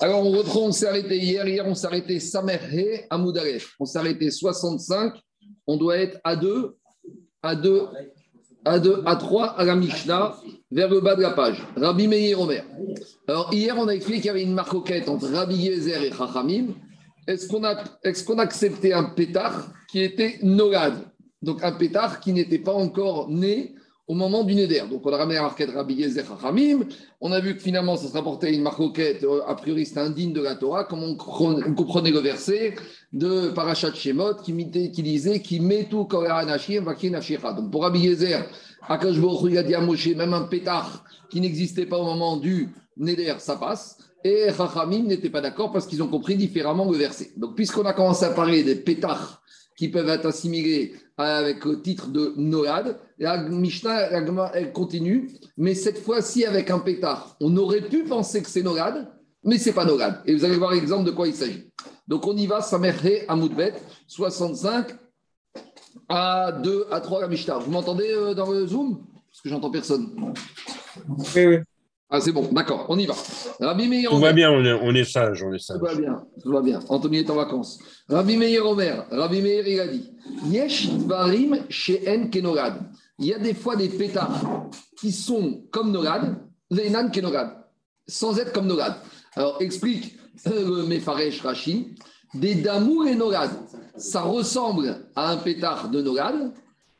Alors, on reprend, on s'est arrêté hier. Hier, on s'est arrêté Samerhe à Moudalef. On s'est arrêté 65. On doit être à 2, à 2, à 2, à 3 à la Mishnah, vers le bas de la page. Rabbi Meir Omer. Alors, hier, on a expliqué qu'il y avait une marcoquette entre Rabbi Yezer et Chachamim. Est-ce qu'on a, est qu'on a accepté un pétard qui était nogad Donc, un pétard qui n'était pas encore né au moment du Neder. Donc on a ramené la marquette Rabbi Yezer Hamim. On a vu que finalement ça se rapportait à une marquette, euh, a priori c'était indigne de la Torah, comme on, comprenait le verset de Parashat Shemot qui, qui disait qui met tout Donc pour Rabbi Yezer, Akashboch il a dit à Moshe, même un pétard qui n'existait pas au moment du Neder, ça passe. Et Chachamim n'était pas d'accord parce qu'ils ont compris différemment le verset. Donc puisqu'on a commencé à parler des pétards qui peuvent être assimilés avec le titre de Noad. La Mishnah, elle continue, mais cette fois-ci avec un pétard. On aurait pu penser que c'est Noad, mais c'est pas Noad. Et vous allez voir l'exemple de quoi il s'agit. Donc on y va, Samerhe Amoudbet, 65 à 2 à 3 la Mishnah. Vous m'entendez euh, dans le Zoom? Parce que j'entends personne. Oui, oui. Ah, c'est bon, d'accord, on y va. Rabbi Meir Tout va bien, on est, on est sage, on est sage. Tout va bien, tout va bien. Anthony est en vacances. Rabbi Meir Omer, Rabbi Meir, il a dit Yesh Varim Sheen Kenogad. Il y a des fois des pétards qui sont comme Nogad, Venan Kenogad, sans être comme Nogad. Alors, explique le Mefaresh Rashi des Damour et Nogad. Ça ressemble à un pétard de Nogad,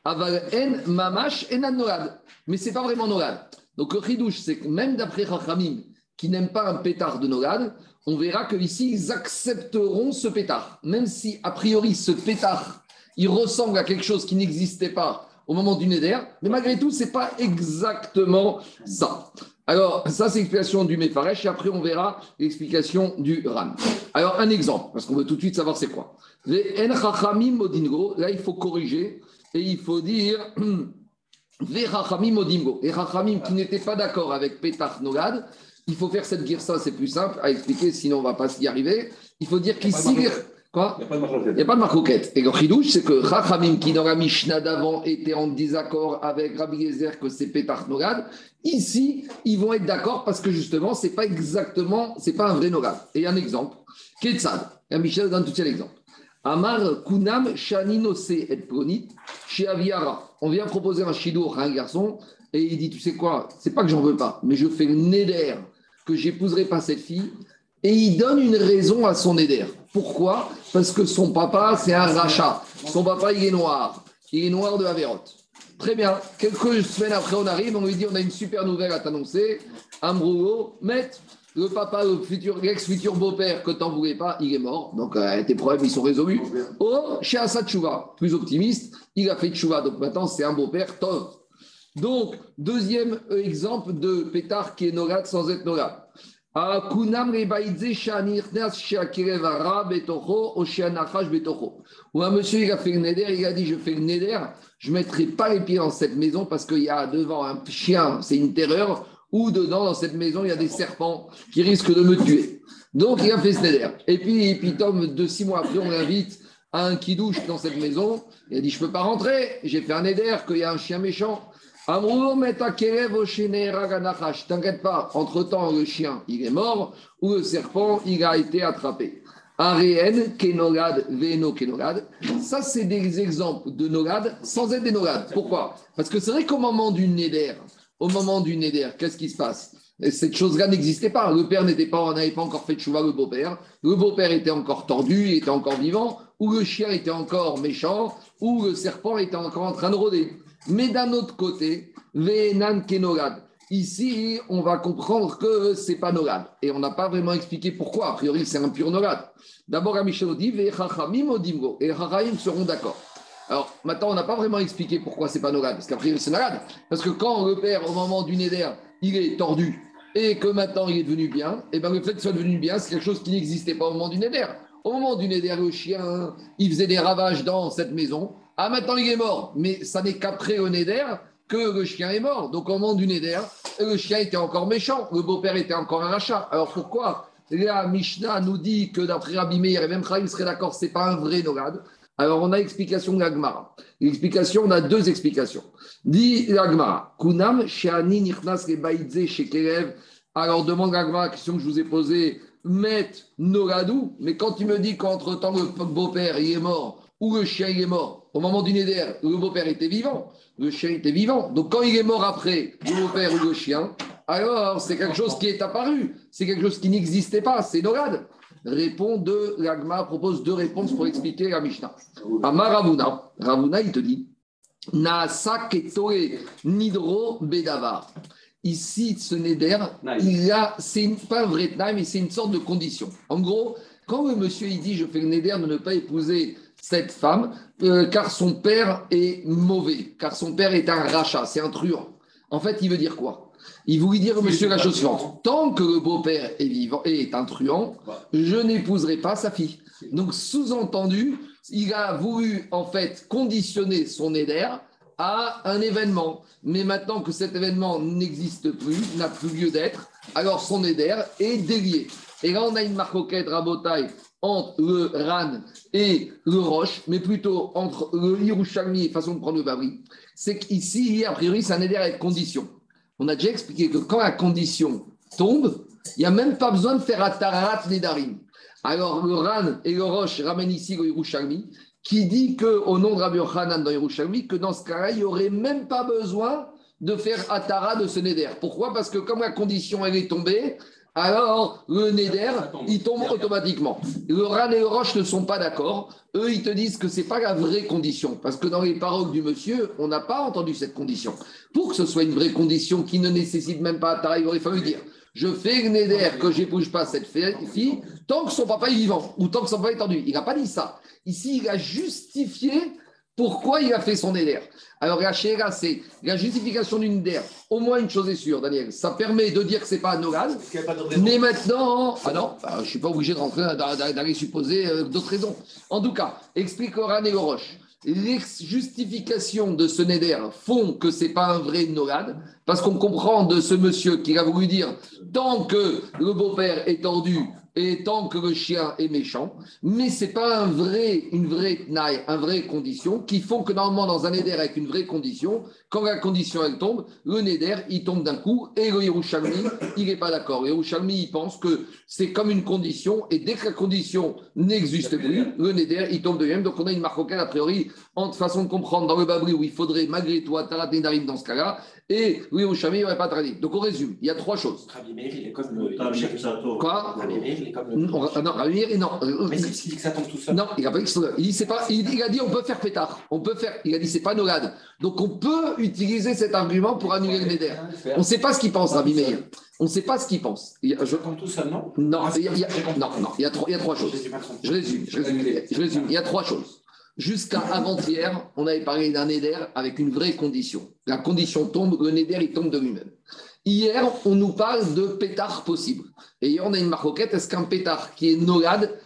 Aval En Mamash Enan Nogad. Mais ce n'est pas vraiment Nogad. Donc le chidouche, c'est que même d'après Chachamim, qui n'aiment pas un pétard de Nogad, on verra qu'ici, ils accepteront ce pétard. Même si, a priori, ce pétard, il ressemble à quelque chose qui n'existait pas au moment du Neder, mais malgré tout, ce n'est pas exactement ça. Alors, ça, c'est l'explication du Mefaresh, et après, on verra l'explication du Ran. Alors, un exemple, parce qu'on veut tout de suite savoir c'est quoi. Les En là, il faut corriger, et il faut dire. Et Rachamim qui n'était pas d'accord avec Petach Nogad, il faut faire cette girsa, c'est plus simple à expliquer, sinon on ne va pas y arriver. Il faut dire qu'ici. Quoi Il n'y a pas de marcoquette. Et le chidouche, c'est que Rachamim, qui dans la Mishnah d'avant était en désaccord avec Rabbi Gezer que c'est Petach Nogad, ici, ils vont être d'accord parce que justement, c'est pas exactement, c'est pas un vrai Nogad. Et un exemple, Ketzad. La Mishnah donne tout de suite l'exemple. Amar Kunam Shaninose et Pronit, chez Aviara on vient proposer un chidour à un garçon et il dit Tu sais quoi, c'est pas que j'en veux pas, mais je fais le néder que j'épouserai pas cette fille. Et il donne une raison à son néder. Pourquoi? Parce que son papa, c'est un rachat. Son papa, il est noir. Il est noir de Avérote. Très bien. Quelques semaines après, on arrive, on lui dit On a une super nouvelle à t'annoncer. Amrougo, maître, le papa, le futur, l'ex-futur beau-père que t'en voulais pas, il est mort. Donc euh, tes problèmes, ils sont résolus. Oh, chez Assad Chouva, plus optimiste, il a fait Chouva. Donc maintenant, c'est un beau-père, Tov. Donc, deuxième exemple de pétard qui est Nogat sans être Nogat. Ou un monsieur, il a fait le neder, il a dit Je fais le neder, je ne mettrai pas les pieds dans cette maison parce qu'il y a devant un chien, c'est une terreur ou dedans, dans cette maison, il y a des serpents qui risquent de me tuer. Donc, il a fait ce neder. Et puis, puis Tom, deux, six mois après, on l'invite à un kidouche dans cette maison. Il a dit, je ne peux pas rentrer, j'ai fait un neder, qu'il y a un chien méchant. T'inquiète pas, entre-temps, le chien, il est mort, ou le serpent, il a été attrapé. Areen, Kenogad, Veno, Kenogad. Ça, c'est des exemples de Nogad sans être des Nogad. Pourquoi? Parce que c'est vrai qu'au moment du Neder, au moment du Neder, qu'est-ce qui se passe? Cette chose-là n'existait pas. Le père n'était pas, n'avait pas encore fait de chouva, le beau-père. Le beau-père était encore tordu, il était encore vivant, ou le chien était encore méchant, ou le serpent était encore en train de rôder. Mais d'un autre côté, Venan Kenogad. Ici, on va comprendre que c'est pas Nogad. Et on n'a pas vraiment expliqué pourquoi. A priori, c'est un pur Nogad. D'abord, Amichel dit, et les Chachamim seront d'accord. Alors maintenant, on n'a pas vraiment expliqué pourquoi c'est pas Nogad, parce qu'après c'est Nogad. Parce que quand le père, au moment du Neder, il est tordu et que maintenant il est devenu bien, et eh bien le fait qu'il soit devenu bien, c'est quelque chose qui n'existait pas au moment du Neder. Au moment du Neder, le chien, il faisait des ravages dans cette maison. Ah, maintenant il est mort, mais ça n'est qu'après le Neder que le chien est mort. Donc au moment du Neder, le chien était encore méchant, le beau-père était encore un rachat. Alors pourquoi la Mishnah nous dit que d'après Rabbi Meir, et même Chaim serait d'accord, c'est pas un vrai Nogad? Alors, on a explication de l'Agmara. L'explication, on a deux explications. Dit l'Agmara, Kunam, Sheani, Nichnas, Rebaïdze, Shekerev. Alors, demande l'Agmara, la question que je vous ai posée met Noradou, mais quand tu me dis qu'entre-temps le beau-père est mort ou le chien est mort, au moment du Néder, le beau-père était vivant, le chien était vivant. Donc quand il est mort après, le beau-père ou le chien, alors c'est quelque chose qui est apparu, c'est quelque chose qui n'existait pas, c'est Norad. Répond de, l'Agma propose deux réponses pour expliquer la Mishnah. Amar Ravuna, Ravuna il te dit, Naasa Ketore Nidro Bedavar. Ici, ce Neder, il a, c'est pas un vrai mais c'est une sorte de condition. En gros, quand le monsieur il dit je fais le Neder de ne pas épouser cette femme, euh, car son père est mauvais, car son père est un rachat, c'est un truand. En fait, il veut dire quoi? Il voulait dire, monsieur, la chose suivante tant que le beau-père est vivant et est un truand, je n'épouserai pas sa fille. Donc, sous-entendu, il a voulu en fait conditionner son éder à un événement. Mais maintenant que cet événement n'existe plus, n'a plus lieu d'être, alors son éder est délié. Et là, on a une marcoquette rabotaille entre le Ran et le Roche, mais plutôt entre le Yerushalmi, façon de prendre le Babri. C'est qu'ici, a priori, c'est un éder avec condition. On a déjà expliqué que quand la condition tombe, il n'y a même pas besoin de faire Atarat Nedarim. Alors, le Ran et le Roche ramènent ici le Yerushalmi, qui dit qu'au nom de Rabbi Yochanan dans Yerushalmi, que dans ce cas-là, il n'y aurait même pas besoin de faire Atara de ce Neder. Pourquoi? Parce que comme la condition elle est tombée, alors le Neder, il tombe automatiquement. Le Ran et le Roche ne sont pas d'accord. Eux, ils te disent que ce n'est pas la vraie condition. Parce que dans les paroles du monsieur, on n'a pas entendu cette condition. Pour que ce soit une vraie condition qui ne nécessite même pas Atara, il aurait fallu dire je fais le Neder que j'épouse pas cette fille tant que son papa est vivant ou tant que son papa est tendu. Il n'a pas dit ça. Ici, il a justifié pourquoi il a fait son éder. Alors, la c'est la justification d'une éder. Au moins, une chose est sûre, Daniel, ça permet de dire que ce n'est pas un Mais maintenant, ah non, bah, je ne suis pas obligé de rentrer d'aller supposer euh, d'autres raisons. En tout cas, explique Oran et Roche. Les justifications de ce Neder font que ce n'est pas un vrai Nogad, parce qu'on comprend de ce monsieur qui a voulu dire tant que le beau-père est tendu, et tant que le chien est méchant, mais ce n'est pas un vrai, une vraie naille, une vraie condition qui font que normalement dans un éder avec une vraie condition, quand la condition elle tombe, le Neder il tombe d'un coup et le Yerushalmi il n'est pas d'accord. Le Yerushalmi il pense que c'est comme une condition et dès que la condition n'existe plus, le Neder il tombe de même. Donc on a une marque a priori entre façon de comprendre dans le Babri où il faudrait malgré tout Tarat Nedarim dans ce cas-là et oui, au il n'y aurait pas traduit. Donc on résume, il y a trois choses. Rabbi Meir, il est comme le. Quoi Rabbi Meir, il est comme le. Non, Rabbi Meir, non. Mais c'est dit que ça tombe tout seul. Non, il a pas dit il, dit, pas, il, a dit on peut faire pétard. On peut faire. Il a dit c'est pas nogade. Donc on peut utiliser cet argument pour annuler le Neder. On ne sait pas ce qu'il pense, Rabbi Meir. On ne sait pas ce qu'il pense. Je tombe tout seul, non? Non, il y a, non, non, il y a trois, il y a trois choses. Je résume, je résume, je résume. Il y a trois choses. Jusqu'à avant-hier, on avait parlé d'un Neder avec une vraie condition. La condition tombe, le Neder, il tombe de lui-même. Hier, on nous parle de pétard possible. Et hier, on a une marquette. Est-ce qu'un pétard qui est nogade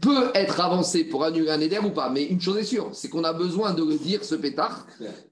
peut être avancé pour annuler un Neder ou pas? Mais une chose est sûre, c'est qu'on a besoin de le dire, ce pétard,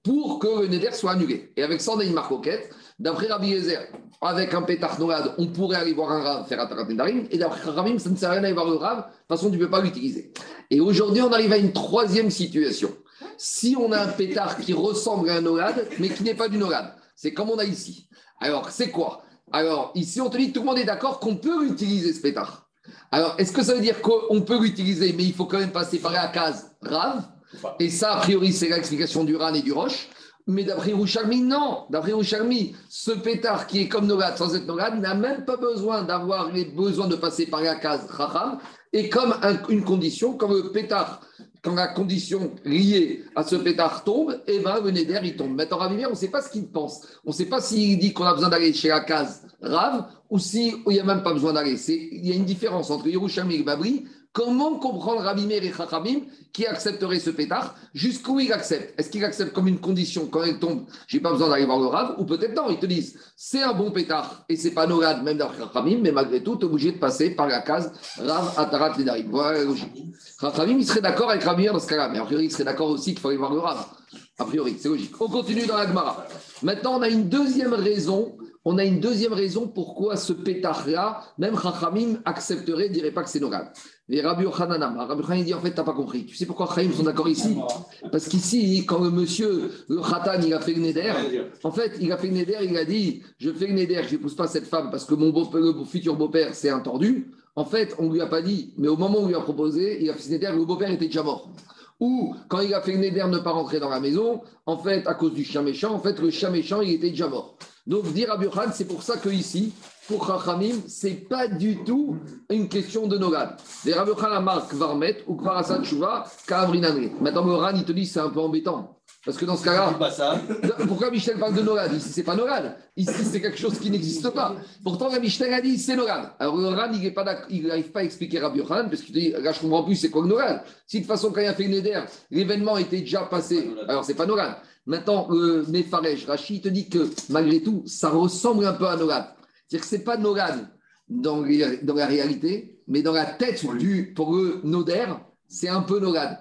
pour que le Neder soit annulé. Et avec ça, on a une marquette. D'après Rabbi Yezer, avec un pétard noyade, on pourrait aller voir un rave faire Nedarim. Et d'après Rabbi, ça ne sert à rien d'aller voir le rave. De toute façon, tu ne peux pas l'utiliser. Et aujourd'hui, on arrive à une troisième situation. Si on a un pétard qui ressemble à un noyade, mais qui n'est pas du noyade, c'est comme on a ici. Alors, c'est quoi? Alors, ici, on te dit, tout le monde est d'accord qu'on peut utiliser ce pétard. Alors, est-ce que ça veut dire qu'on peut l'utiliser, mais il faut quand même passer par la case rave Et ça, a priori, c'est l'explication du Ran et du Roche. Mais d'après Rouchalmi, non. D'après Rouchalmi, ce pétard qui est comme Nogad sans être Nogad n'a même pas besoin d'avoir les besoins de passer par la case Raham. Et comme une condition, comme pétard, quand la condition liée à ce pétard tombe, eh ben le Neder il tombe. Maintenant, Ravivier, on ne sait pas ce qu'il pense. On ne sait pas s'il dit qu'on a besoin d'aller chez la case Rav ou s'il n'y a même pas besoin d'aller. Il y a une différence entre Yerushalmi et Babri Comment comprendre Rabbi et Chachamim qui accepterait ce pétard? Jusqu'où il accepte Est-ce qu'il accepte comme une condition quand elle tombe J'ai pas besoin d'aller voir le Rav Ou peut-être non, ils te disent c'est un bon pétard et c'est pas Nogad même d'après Chachamim, mais malgré tout, tu es obligé de passer par la case Rav Atarat Ledarim. Voilà la logique. Chachamim, il serait d'accord avec Rabbi dans ce cas-là, mais a priori, il serait d'accord aussi qu'il faut aller voir le Rav. A priori, c'est logique. On continue dans la Gemara. Maintenant, on a une deuxième raison on a une deuxième raison pourquoi ce pétard-là, même Chachamim accepterait, ne dirait pas que c'est Nogad. Mais Rabbi Yochanan, Rabbi Yochanan dit en fait, tu n'as pas compris. Tu sais pourquoi Chachamim sont d'accord ici? Parce qu'ici, quand le monsieur, le Khatan, il a fait le Neder, en fait, il a fait le Neder, il a dit Je fais le Neder, je n'épouse pas cette femme parce que mon beau, le futur beau-père, c'est un tordu. En fait, on ne lui a pas dit, mais au moment où on lui a proposé, il a fait ce Neder, le beau-père était déjà mort. Ou quand il a fait le Neder ne pas rentrer dans la maison, en fait, à cause du chien méchant, en fait, le chien méchant, il était déjà mort. Donc, dire Rabbi c'est pour ça que ici, pour Chachamim, ce n'est pas du tout une question de Nogad. Les Rabbi Khan marque Varmet ou Kvarasat Chouva, Kavrinanre. Maintenant, le Ran, il te dit c'est un peu embêtant. Parce que dans ce cas-là, pourquoi Michel parle de Nogad? Ici, c'est pas Nogad. Ici, c'est quelque chose qui n'existe pas. Pourtant, la Michel a dit c'est Nogad. Alors, Ran, il n'arrive pas à expliquer Rabbi Khan, parce qu'il dit là, je comprends plus, c'est quoi le Nogad? Si de toute façon, quand il a fait Neder, l'événement était déjà passé, alors c'est pas Nogad. Maintenant, le Mefarej, Rachid te dit que malgré tout, ça ressemble un peu à Nogad. C'est-à-dire que ce n'est pas Nogad dans, dans, la réalité, mais dans la tête du, pour le Noder, c'est un peu Nogad.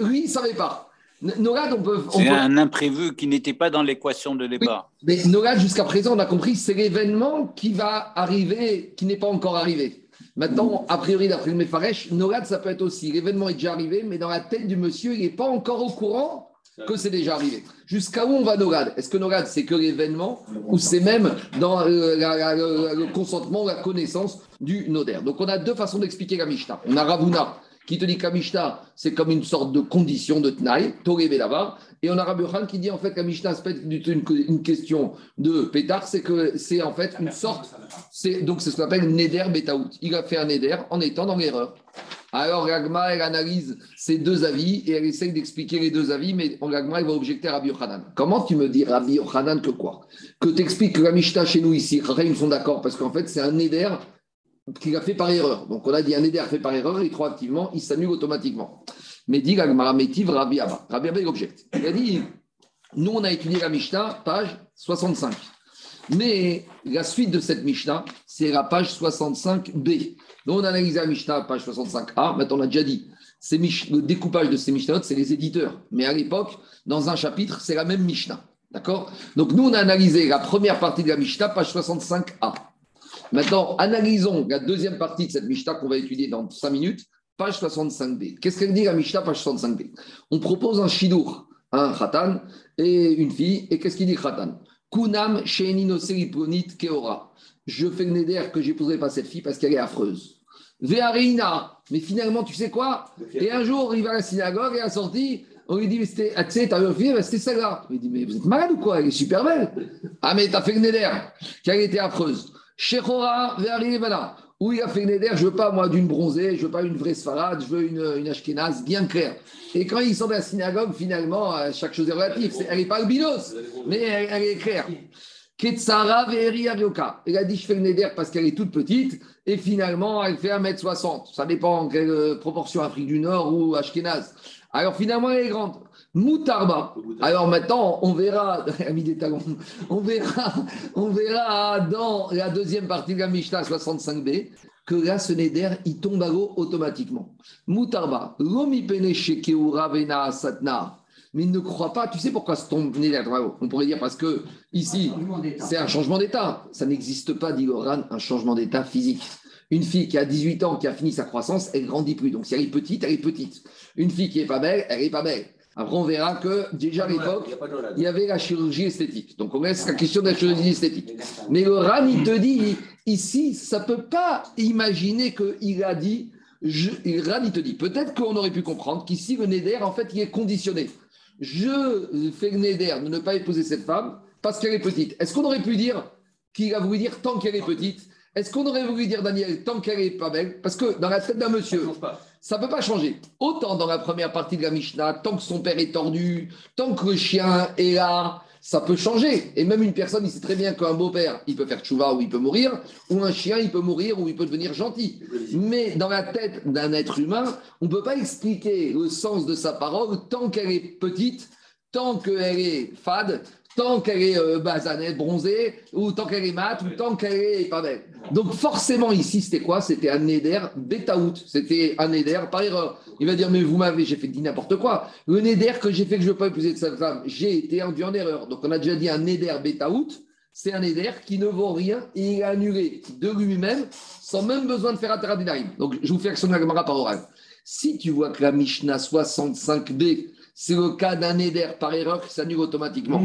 Lui, il ne savait pas. Nogad, on peut. c'est un imprévu qui n'était pas dans l'équation de départ. mais Nogad, jusqu'à présent, on a compris, c'est l'événement qui va arriver, qui n'est pas encore arrivé. Maintenant, a priori, d'après le Mefaresh, Nogad, ça peut être aussi. L'événement est déjà arrivé, mais dans la tête du monsieur, il n'est pas encore au courant que c'est déjà arrivé. Jusqu'à où on va Nogad? Est-ce que Nogad, c'est que l'événement ou c'est même dans euh, le consentement, la connaissance du Noder? Donc, on a deux façons d'expliquer la Mishnah. On a Ravuna qui te dit que Mishnah, c'est comme une sorte de condition de Tnaï, Toré là Et on a Rabbi qui dit en fait que la c'est une, une question de pétard, c'est que c'est en fait une sorte. Donc, c'est ce qu'on appelle Neder Betaout. Il a fait un Neder en étant dans l'erreur. Alors, Ragma, elle analyse ces deux avis et elle essaye d'expliquer les deux avis, mais Ragma, elle va objecter à Rabbi Yochanan. Comment tu me dis, Rabbi Yochanan, que quoi? Que t'expliques que la Mishnah chez nous ici, ils sont d'accord, parce qu'en fait, c'est un Neder qu'il a fait par erreur. Donc, on a dit un Neder fait par erreur, rétroactivement, il s'annule automatiquement. Mais dit Ragma, Métiv, Rabbi Abba. Rabbi Abba, il objecte. Il a dit, nous, on a étudié la Mishnah, page 65. Mais la suite de cette Mishnah, c'est la page 65b. Donc, on analyse la Mishnah, page 65a. Maintenant, on a déjà dit, le découpage de ces Mishnahs, c'est les éditeurs. Mais à l'époque, dans un chapitre, c'est la même Mishnah. D'accord? Donc, nous, on a analysé la première partie de la Mishnah, page 65a. Maintenant, analysons la deuxième partie de cette Mishnah qu'on va étudier dans 5 minutes, page 65b. Qu'est-ce qu'elle dit la Mishnah, page 65b On propose un shidour, un khatan et une fille. Et qu'est-ce qu'il dit khatan? Kunam keora. Je fais le que j'épouserai pas cette fille parce qu'elle est affreuse. Mais finalement, tu sais quoi? Et un jour, il va à la synagogue et à la sortie, on lui dit, c'était, ah, tu sais, t'as vu fille, c'était celle-là. Il dit, mais vous êtes malade ou quoi? Elle est super belle. Ah, mais t'as fait le neder qu'elle était affreuse. Shechora, ve'areina. Où il a fait neder, je veux pas, moi, d'une bronzée, je veux pas une vraie sfarade, je veux une, une ashkénaze bien claire. Et quand ils sont dans la synagogue, finalement, euh, chaque chose est relative. elle n'est pas albinos, mais elle, est claire. Ketsara Elle a dit je fais le neder parce qu'elle est toute petite et finalement elle fait 1m60. Ça dépend en quelle euh, proportion Afrique du Nord ou Ashkenaz. Alors finalement elle est grande. Moutarba. Alors maintenant on verra, on verra, on verra dans la deuxième partie de la Mishnah 65b que là, ce neder, il tombe à l'eau automatiquement. Moutarba, lomi vena satna. Mais il ne croit pas, tu sais pourquoi ce tombe On pourrait dire parce que ici, c'est un changement d'état. Ça n'existe pas, dit Loran, un changement d'état physique. Une fille qui a 18 ans, qui a fini sa croissance, elle grandit plus. Donc si elle est petite, elle est petite. Une fille qui est pas belle, elle est pas belle. Après, on verra que déjà à l'époque, il y avait la chirurgie esthétique. Donc, on laisse la question de la chirurgie esthétique. Mais le RAN, il te dit, ici, ça ne peut pas imaginer qu'il a dit, je, RAN, il te dit, peut-être qu'on aurait pu comprendre qu'ici, le Neder, en fait, il est conditionné. Je fais le Neder de ne pas épouser cette femme parce qu'elle est petite. Est-ce qu'on aurait pu dire qu'il a voulu dire tant qu'elle est petite? Est-ce qu'on aurait voulu dire, Daniel, tant qu'elle n'est pas belle? Parce que dans la tête d'un monsieur, ça ne peut pas changer. Autant dans la première partie de la Mishnah, tant que son père est tordu, tant que le chien est là, ça peut changer. Et même une personne, il sait très bien qu'un beau-père, il peut faire tchouva ou il peut mourir, ou un chien, il peut mourir ou il peut devenir gentil. Mais dans la tête d'un être humain, on ne peut pas expliquer le sens de sa parole tant qu'elle est petite, tant qu'elle est fade, tant qu'elle est euh, basanette, bronzée, ou tant qu'elle est mate, ou tant qu'elle est pas belle. Donc forcément ici, c'était quoi? C'était un neder betaout. C'était un neder par erreur. Il va dire, mais vous m'avez, j'ai fait n'importe quoi. Le neder que j'ai fait que je ne veux pas épouser de cette femme, j'ai été induit en erreur. Donc on a déjà dit un neder betaout, c'est un éder qui ne vaut rien et il est annulé de lui-même sans même besoin de faire un Dinarim. Donc, je vous fais action de la Gemara par oral. Si tu vois que la Mishnah 65b, c'est le cas d'un éder par erreur qui s'annule automatiquement,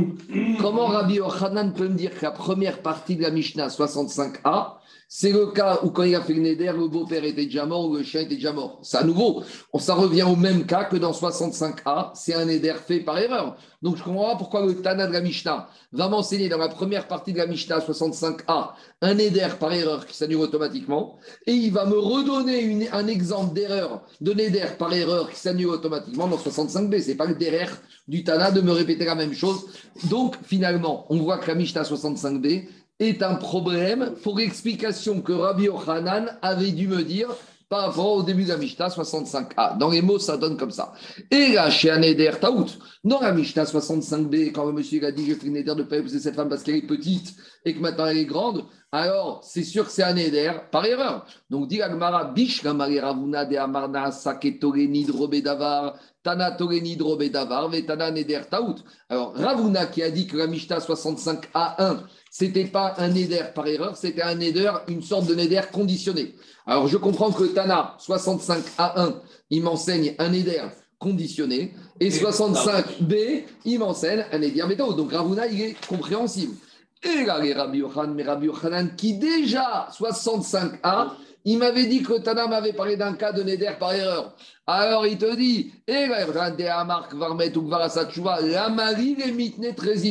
comment Rabbi Ochanan peut me dire que la première partie de la Mishnah 65a, c'est le cas où quand il a fait le Neder, le beau-père était déjà mort ou le chien était déjà mort. C'est à nouveau, ça revient au même cas que dans 65a, c'est un Neder fait par erreur. Donc je ne comprends pas pourquoi le Tana de la Mishnah va m'enseigner dans la première partie de la Mishnah 65a un Neder par erreur qui s'annule automatiquement et il va me redonner un exemple d'erreur de Neder par erreur qui s'annule automatiquement dans 65b. Ce n'est pas le derrière du Tana de me répéter la même chose. Donc finalement, on voit que la Mishnah 65b, est un problème pour l'explication que Rabbi Ochanan avait dû me dire par rapport au début de la Mishnah 65a. Dans les mots, ça donne comme ça. Et là, chez Aneder Taout, dans la Mishnah 65b, quand le monsieur a dit Je fais une éder de pas épouser cette femme parce qu'elle est petite et que maintenant elle est grande, alors c'est sûr que c'est un éder par erreur. Donc, dit Agmara, Bish, Ravuna de Amarna, Saketoleni, Drobedavar, Tana Toleni, Drobedavar, Vetana Neder Taout. Alors, Ravuna qui a dit que la Mishnah 65a1, c'était pas un éder par erreur, c'était un éder, une sorte de néder conditionné. Alors je comprends que Tana 65 A1, il m'enseigne un éder conditionné, et 65B, il m'enseigne un éder méthode. Donc Ravuna, il est compréhensible. Et là, les Rabbi Yochanan, mais Rabbi Yochanan, qui déjà 65A, il m'avait dit que Tana m'avait parlé d'un cas de Neder par erreur. Alors il te dit, et là, Varmet ou la Marie les mitne très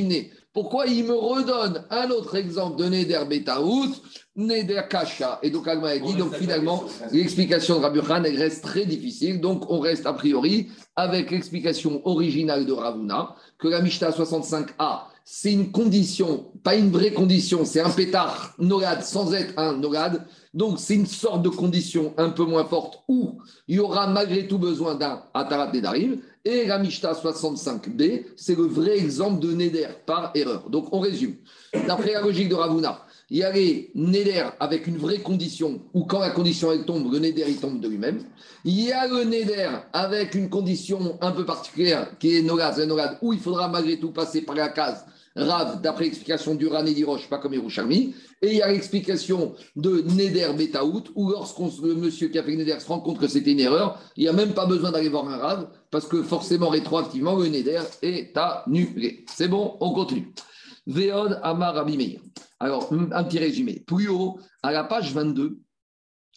pourquoi il me redonne un autre exemple de Neder Betaout, Neder Kasha Et donc, Alma dit, donc finalement, l'explication de Rabbi Khan, elle reste très difficile. Donc, on reste a priori avec l'explication originale de Ravuna, que la Mishnah 65a, c'est une condition, pas une vraie condition, c'est un pétard nogad sans être un nogad. Donc, c'est une sorte de condition un peu moins forte où il y aura malgré tout besoin d'un Atarat Nedarim. Et la Mishnah 65b, c'est le vrai exemple de Neder par erreur. Donc on résume. D'après la logique de Ravuna, il y a les Neder avec une vraie condition, où quand la condition elle tombe, le Neder il tombe de lui-même. Il y a le Neder avec une condition un peu particulière, qui est Nogad, où il faudra malgré tout passer par la case Rav, d'après l'explication du Ran et d'Iroche, pas comme Yerushalmi. Et il y a l'explication de Neder Betaout, où lorsqu'on le monsieur qui a fait Neder se rend compte que c'était une erreur, il n'y a même pas besoin d'aller voir un Rav, parce que forcément, rétroactivement, le Neder est annulé. C'est bon, on continue. Veod Amar Abimeir. Alors, un petit résumé. Plus haut, à la page 22,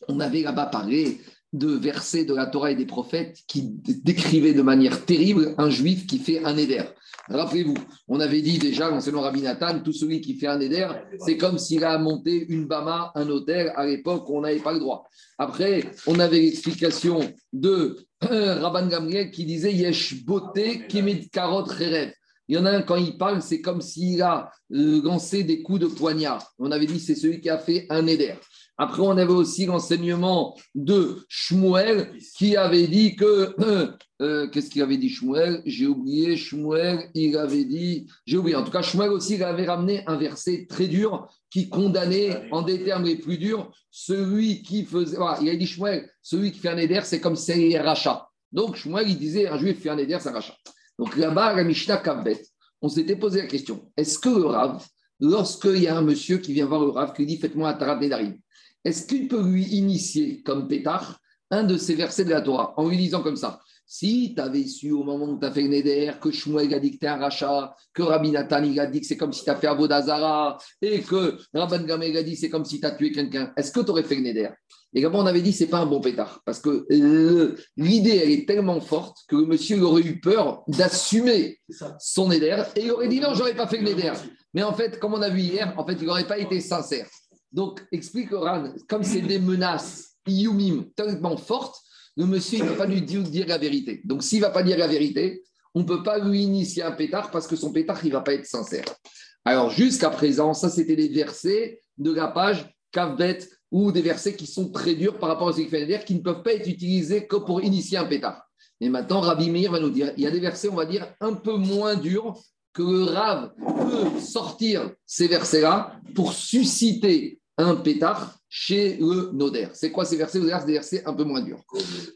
on avait là-bas parlé de versets de la Torah et des prophètes qui décrivaient de manière terrible un juif qui fait un éder. Rappelez-vous, on avait dit déjà, selon Rabbi Nathan, tout celui qui fait un éder, c'est comme s'il a monté une bama, un hôtel, à l'époque on n'avait pas le droit. Après, on avait l'explication de Rabban Gamriel qui disait Yesh boté karot rêve. Il y en a un, quand il parle, c'est comme s'il a euh, lancé des coups de poignard. On avait dit c'est celui qui a fait un éder. Après, on avait aussi l'enseignement de Shmuel qui avait dit que. Euh, euh, qu'est-ce qu'il avait dit, Shmuel? J'ai oublié. Shmuel, il avait dit. J'ai oublié. En tout cas, Shmuel aussi, il avait ramené un verset très dur qui condamnait, en des termes les plus durs, celui qui faisait. Il a dit Shmuel, celui qui fait un éder, c'est comme c'est rachat. Donc, Shmuel, il disait un juif fait un éder, c'est un rachat. Donc là-bas, la Mishnah Kavbet, on s'était posé la question est-ce que le Rav, lorsqu'il y a un monsieur qui vient voir le Rav, qui dit Faites-moi un Tarat Nedarim, est-ce qu'il peut lui initier comme pétard un de ces versets de la Torah en lui disant comme ça si tu avais su au moment où tu as fait Neder que Shmuel a dit que un rachat, que Rabbi Nathan a dit que c'est comme si tu as fait Avodazara et que Rabban Gamel a dit c'est comme si tu as tué quelqu'un, est-ce que tu aurais fait Neder? Et comme on avait dit, c'est pas un bon pétard parce que euh, l'idée elle est tellement forte que le monsieur aurait eu peur d'assumer son Neder et il aurait dit non, j'aurais pas fait Neder. Mais en fait, comme on a vu hier, en fait, il n'aurait pas été sincère. Donc, explique Ran, comme c'est des menaces, Iyumim, tellement fortes, le monsieur, il ne va pas lui dire la vérité. Donc, s'il ne va pas dire la vérité, on ne peut pas lui initier un pétard parce que son pétard, il ne va pas être sincère. Alors, jusqu'à présent, ça, c'était des versets de la page Kavbet ou des versets qui sont très durs par rapport aux équipes qui ne peuvent pas être utilisés que pour initier un pétard. Et maintenant, Rabbi Meir va nous dire il y a des versets, on va dire, un peu moins durs que le Rav peut sortir ces versets-là pour susciter un pétard chez le Noder. C'est quoi ces versets? Vous allez c'est des versets un peu moins durs.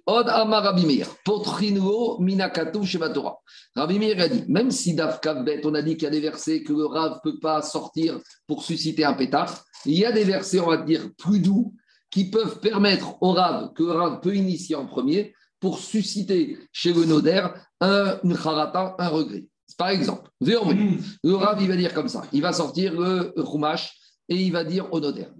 Od Amar Rabimir, Potrinwo Minakatu Shematora. Rabimir a dit, même si Daf on a dit qu'il y a des versets que le Rav ne peut pas sortir pour susciter un pétard, il y a des versets, on va dire, plus doux qui peuvent permettre au Rav, que le Rav peut initier en premier, pour susciter chez le Noder un, une charata, un regret. Par exemple, le Rav, il va dire comme ça, il va sortir le Rumash et il va dire au notaire.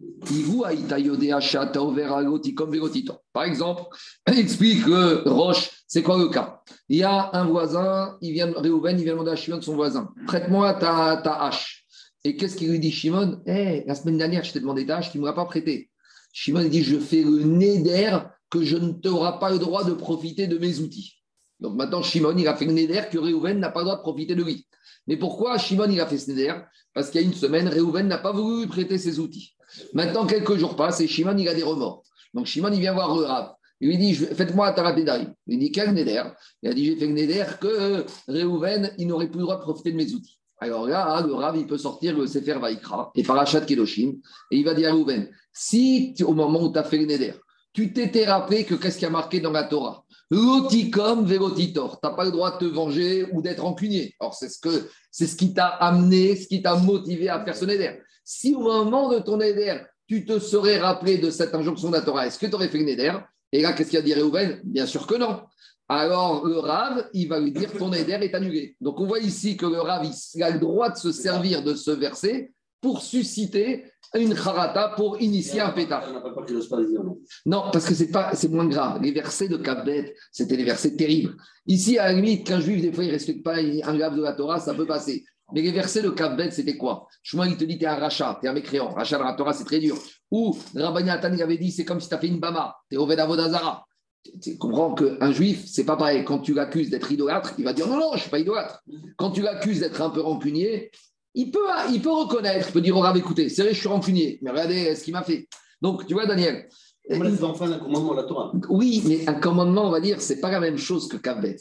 Par exemple, explique que Roche, c'est quoi le cas? Il y a un voisin, il vient, Réhouven, il vient demander à Shimon son voisin prête-moi ta, ta hache. Et qu'est-ce qu'il lui dit, Shimon? Hey, La semaine dernière, je t'ai demandé ta hache, tu ne m'as pas prêté. Shimon dit Je fais le neder que je ne t'auras pas le droit de profiter de mes outils. Donc maintenant, Shimon, il a fait le neder que Réhouven n'a pas le droit de profiter de lui. Mais pourquoi Shimon, il a fait ce neder Parce qu'il y a une semaine, Réhouven n'a pas voulu prêter ses outils. Maintenant, quelques jours passent et Shimon, il a des remords. Donc Shimon, il vient voir Rav. Il lui dit Faites-moi Taratédaï. Il dit Quel neder Il a dit J'ai fait neder que Réhouven, il n'aurait plus le droit de profiter de mes outils. Alors là, le Rav, il peut sortir le Sefer Vaikra et Parachat Kedoshim et il va dire à Réhouven Si au moment où tu as fait le neder, tu t'étais rappelé que qu'est-ce qui a marqué dans la Torah? L'oticom vélotitor. Tu n'as pas le droit de te venger ou d'être rancunier. Alors, c'est ce, que, c'est ce qui t'a amené, ce qui t'a motivé à faire ce néder. Si au moment de ton néder, tu te serais rappelé de cette injonction de la Torah, est-ce que tu aurais fait le néder Et là, qu'est-ce qu'il a dit Réhouven Bien sûr que non. Alors, le Rav, il va lui dire ton néder est annulé. Donc, on voit ici que le Rav, il a le droit de se servir de ce verset pour susciter une charata pour initier un pétard. Non, parce que c'est pas, c'est moins grave. Les versets de Kabet, c'était des versets terribles. Ici, à la limite, qu'un juif, des fois, il ne respecte pas un grave de la Torah, ça peut passer. Mais les versets de Kabet, c'était quoi? Moi, il te dit, tu es un rachat, tu es un mécréant. Rachat de la Torah, c'est très dur. Ou Rabbi il avait dit, c'est comme si tu as fait une bama, tu es Oved Avodazara. Tu comprends qu'un juif, c'est pas pareil. Quand tu l'accuses d'être idolâtre, il va dire non, non, je ne suis pas idolâtre. Quand tu l'accuses d'être un peu rancunier, il peut, il peut reconnaître, il peut dire au Rav, écoutez, c'est vrai, je suis rancunier, mais regardez ce qu'il m'a fait. Donc, tu vois, Daniel. On laisse enfin un commandement de la Torah. Oui, mais un commandement, on va dire, c'est pas la même chose que Kabet.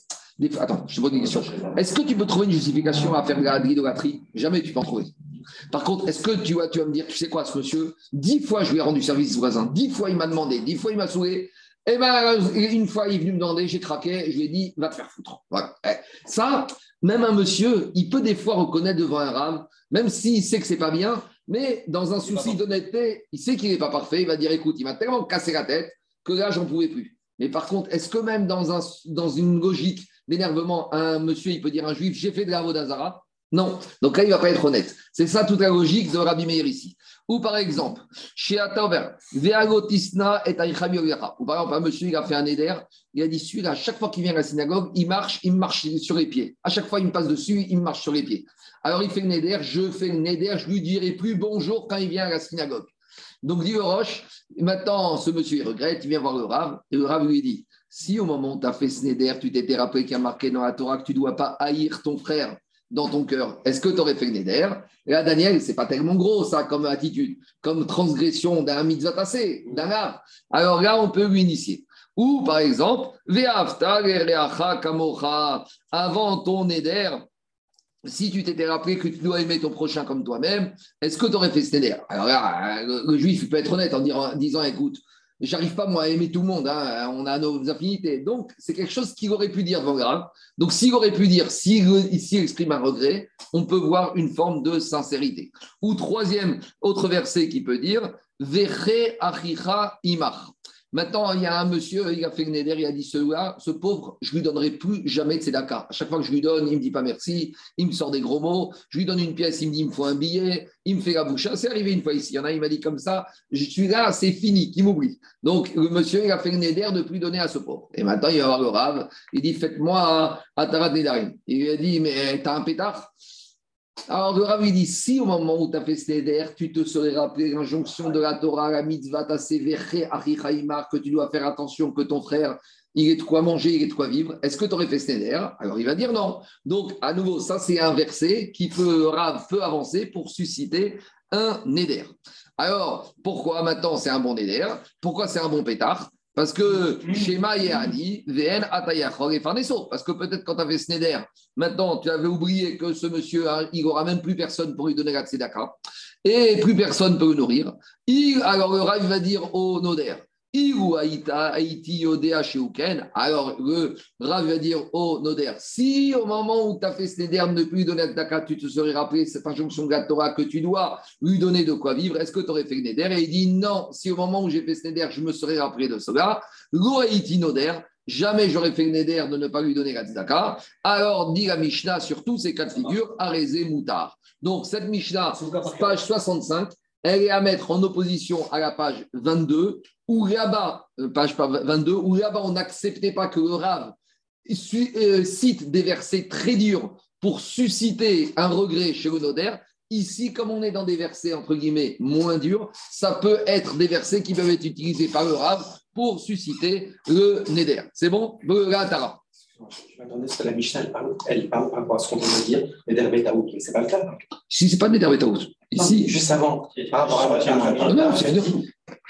Attends, je te pose une question. Est-ce que tu peux trouver une justification à faire de l'idolâtrie? Jamais tu peux en trouver. Par contre, est-ce que tu, vois, tu vas me dire, tu sais quoi, ce monsieur, dix fois je lui ai rendu service voisin, dix fois il m'a demandé, dix fois il m'a saoulé, et eh bien, une fois il est venu me demander, j'ai craqué, je lui ai dit, va te faire foutre. Voilà. Eh, ça, même un monsieur, il peut des fois reconnaître devant un rame, même s'il sait que c'est pas bien, mais dans un souci d'honnêteté, il sait qu'il n'est pas parfait, il va dire écoute, il m'a tellement cassé la tête que là, j'en pouvais plus. Mais par contre, est-ce que même dans, un, dans une logique d'énervement, un monsieur, il peut dire un juif, j'ai fait de la d'Azara non. Donc là, il ne va pas être honnête. C'est ça toute la logique de Rabbi Meir ici. Ou par exemple, chez Ataover, Veagotisna et Ou par exemple, un monsieur, il a fait un éder, il a dit celui-là, à chaque fois qu'il vient à la synagogue, il marche, il marche sur les pieds. À chaque fois, il me passe dessus, il marche sur les pieds. Alors il fait le néder, je fais le néder, je lui dirai plus bonjour quand il vient à la synagogue. Donc dit le Roche, maintenant ce monsieur il regrette, il vient voir le Rav, et le Rav lui dit si au moment où tu as fait ce néder, tu t'étais rappelé qu'il y a marqué dans la Torah que tu ne dois pas haïr ton frère dans ton cœur, est-ce que tu aurais fait le néder Et là, Daniel, c'est pas tellement gros ça comme attitude, comme transgression d'un mitzvah tassé, d'un art. Alors là, on peut lui initier. Ou par exemple, avant ton néder, si tu t'étais rappelé que tu dois aimer ton prochain comme toi-même, est-ce que tu aurais fait ce néder Alors là, le, juif peut être honnête en disant, écoute, j'arrive pas moi à aimer tout le monde, hein, on a nos affinités. Donc, c'est quelque chose qu'il aurait pu dire grave. Donc, s'il aurait pu dire, s'il exprime un regret, on peut voir une forme de sincérité. Ou troisième, autre verset qui peut dire, Veche achicha imach. Maintenant, il y a un monsieur, il a fait neder, il a dit celui-là, ce pauvre, je lui donnerai plus jamais de tzedaka. À chaque fois que je lui donne, il me dit pas merci, il me sort des gros mots. Je lui donne une pièce, il me dit il me faut un billet, il me fait la bouche. C'est arrivé une fois ici. Il y en a, il m'a dit comme ça, je suis là, c'est fini, qu'il m'oublie. Donc, le monsieur, il a fait neder de plus donner à ce pauvre. Et maintenant, il va voir le rave, il dit faites-moi à Tarat Nedarim. Il lui a dit mais t'as un pétard? Alors le Rav dit si au moment où tu as fait Seder, tu te serais rappelé l'injonction de la Torah, la mitzvah, ta que tu dois faire attention que ton frère, il ait de quoi manger, il ait de quoi vivre, est-ce que tu aurais fait Seder? Alors il va dire non. Donc à nouveau, ça c'est un verset qui peut, Rav peut avancer pour susciter un Neder. Alors pourquoi maintenant c'est un bon Neder? Pourquoi c'est un bon pétard? Parce que Shema Yehani, VN Atayachor et Farneso. Parce que peut-être quand tu avais Sneder, maintenant tu avais oublié que ce monsieur, il n'aura même plus personne pour lui donner la tzedaka. Et plus personne peut le nourrir. Il, alors le Rav va dire au Noder alors le Rav va dire au Noder, si au moment où tu as fait ce Neder ne plus donner Daka, tu te serais rappelé cette injonction de la Torah que tu dois lui donner de quoi vivre, est-ce que tu aurais fait Neder Et il dit non, si au moment où j'ai fait ce Neder, je me serais rappelé de cela, Lo Noder, jamais j'aurais fait Neder de ne pas lui donner la. Alors dit la Mishnah sur tous ces cas de figure, Arezé Moutar. Donc cette Mishnah, page 65, elle est à mettre en opposition à la page 22, où là-bas, euh, page 22, où là-bas on n'acceptait pas que le Rav euh, cite des versets très durs pour susciter un regret chez le Noder. Ici, comme on est dans des versets entre guillemets moins durs, ça peut être des versets qui peuvent être utilisés par le Rav pour susciter le Neder. C'est bon Là, Tara. Je m'attendais à ce que la Mishnah, elle parle, elle parle par rapport à ce qu'on vient de dire, Neder Betaout, mais ce n'est pas le cas. Si, ce n'est pas Neder Betaout. Ici. juste avant, à. Non, c'est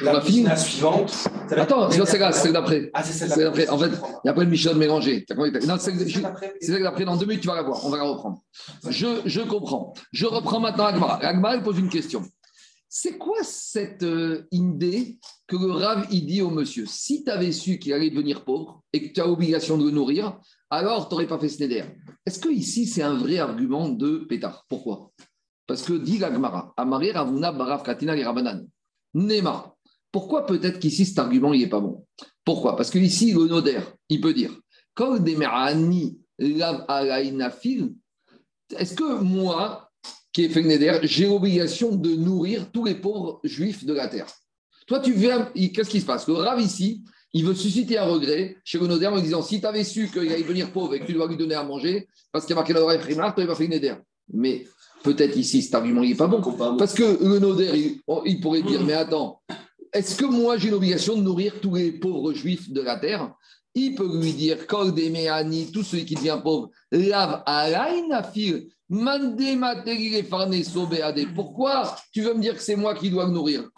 la Mishnah suivante. Attends, c'est là, c'est d'après. Ah, c'est celle d'après. En fait, il n'y a pas de Mishnah de mélanger. Non, c'est celle d'après. Dans deux minutes, tu vas la voir. On va la reprendre. Je, je comprends. Je reprends maintenant Agmara. Agmara, elle pose une question. C'est quoi cette euh, idée que le Rav il dit au monsieur? Si tu avais su qu'il allait devenir pauvre et que tu as l'obligation de le nourrir, alors tu n'aurais pas fait ce néder. Est-ce que ici c'est un vrai argument de pétard? Pourquoi? Parce que dit l'Agmara, Amari Ravuna Barav Katina Rabanan, Nema. Pourquoi peut-être qu'ici cet argument n'est pas bon? Pourquoi? Parce que ici le noder, il peut dire Est-ce que moi, qui est Fegnéder, j'ai l'obligation de nourrir tous les pauvres juifs de la terre? Toi, tu viens, qu'est-ce qui se passe? Le Rav ici, il veut susciter un regret chez notaire en disant si tu avais su qu'il allait devenir pauvre et que tu dois lui donner à manger, parce qu'il y a marqué primard, tu n'aurais pas fait Mais peut-être ici, cet argument n'est pas bon. Parce que le notaire, oh, il, pourrait dire mais attends, est-ce que moi j'ai l'obligation de nourrir tous les pauvres juifs de la terre? Il peut lui dire, tout celui qui devient pauvre, lave pourquoi tu veux me dire que c'est moi qui dois le nourrir?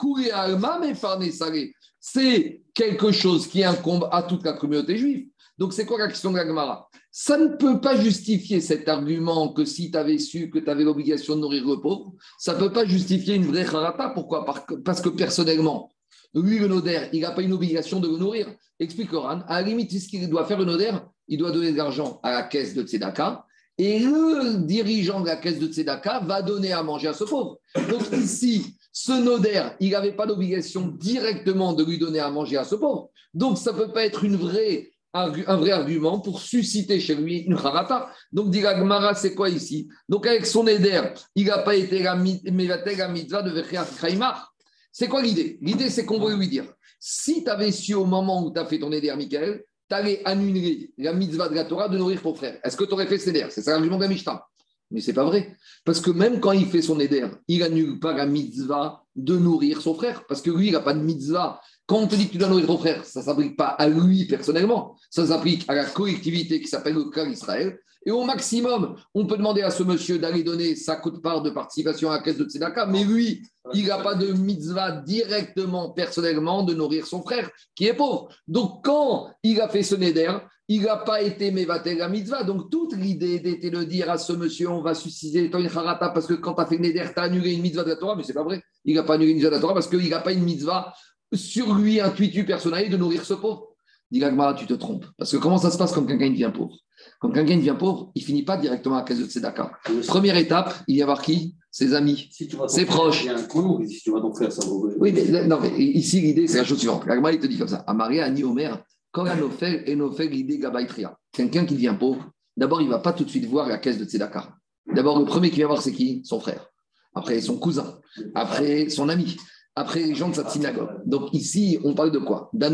C'est quelque chose qui incombe à toute la communauté juive. Donc, c'est quoi la question de la Gemara? Ça ne peut pas justifier cet argument que si tu avais su que tu avais l'obligation de nourrir le pauvre, ça ne peut pas justifier une vraie harata. Pourquoi? Parce que personnellement, lui, le noder, il n'a pas une obligation de le nourrir. Explique Oran. À la limite, ce qu'il doit faire le noder, il doit donner de l'argent à la caisse de Tzedaka. Et le dirigeant de la caisse de Tzedaka va donner à manger à ce pauvre. Donc ici, ce noder, il n'avait pas d'obligation directement de lui donner à manger à ce pauvre. Donc ça ne peut pas être une vraie, un vrai argument pour susciter chez lui une harata. Donc, dit Gmara, c'est quoi ici? Donc, avec son éder, il n'a pas été la mitzvah de Kraimach. C'est quoi l'idée? L'idée, c'est qu'on veut lui dire si tu avais su au moment où tu as fait ton éder, Michael, tu allais annuler la mitzvah de la Torah de nourrir ton frère. Est-ce que tu aurais fait ce éder? C'est ça l'argument de la Mishnah. Mais c'est pas vrai. Parce que même quand il fait son éder, il annule pas la mitzvah de nourrir son frère. Parce que lui, il n'a pas de mitzvah. Quand on te dit que tu dois nourrir ton frère, ça ne s'applique pas à lui personnellement. Ça s'applique à la collectivité qui s'appelle le clan Israël. Et au maximum, on peut demander à ce monsieur d'aller donner sa cote-part de participation à la caisse de Tzedaka, mais lui, il n'a pas de mitzvah directement, personnellement, de nourrir son frère, qui est pauvre. Donc, quand il a fait ce neder, il n'a pas été mévaté la mitzvah. Donc, toute l'idée était de dire à ce monsieur, on va susciter ton harata, parce que quand tu as fait neder, tu as annulé une mitzvah de la Torah, mais c'est pas vrai. Il n'a pas annulé une mitzvah de la Torah parce qu'il n'a pas une mitzvah sur lui, intuitu personnel, de nourrir ce pauvre. Dis tu te trompes. Parce que comment ça se passe quand quelqu'un devient pauvre? Quand quelqu'un devient pauvre, il finit pas directement à la caisse de Tzedaka. Première étape, il y avoir qui? Ses amis, ses proches. Oui, mais, non, mais ici, l'idée, c'est la chose suivante. L'agma, il te dit comme ça. À Maria, à Omer, quand a Nofel et Nofel, l'idée Gabaitria. Quelqu'un qui devient pauvre, d'abord, il ne va pas tout de suite voir la caisse de Tzedaka. D'abord, le premier qui vient voir, c'est qui? Son frère. Après, son cousin. Après, son ami après les gens de sa synagogue. Donc ici, on parle de quoi? D'un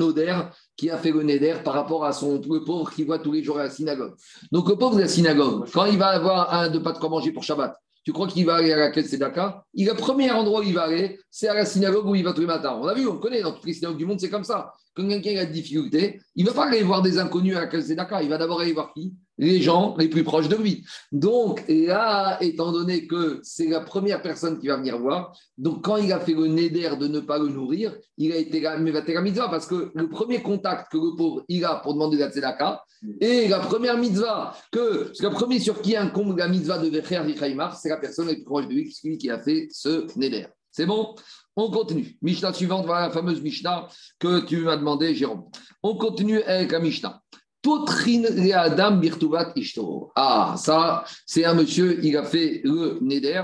qui a fait le néder par rapport à son le pauvre qui voit tous les jours à la synagogue. Donc le pauvre de la synagogue, quand il va avoir un de pas de quoi manger pour Shabbat, tu crois qu'il va aller à la caisse Sedaka? Le premier endroit où il va aller, c'est à la synagogue où il va tous les matins. On a vu, on connaît, dans toutes les synagogues du monde, c'est comme ça. Quand quelqu'un a des difficultés, il ne va pas aller voir des inconnus à la caisse Sedaka, il va d'abord aller voir qui? Les gens les plus proches de lui. Donc là, étant donné que c'est la première personne qui va venir voir, donc quand il a fait le neder de ne pas le nourrir, il a été la mitzvah parce que le premier contact que le pauvre il a pour demander la tzedaka, et la première mitzvah, que, le premier sur qui incombe la mitzvah de Vecher Vichaimar, c'est la personne la plus proche de lui, celui qui a fait ce neder. C'est bon? On continue. Mishnah suivante, voilà la fameuse Mishnah que tu m'as demandé, Jérôme. On continue avec la Mishnah. Adam Birtuvat Ishto. Ah, ça, c'est un monsieur, il a fait le Neder.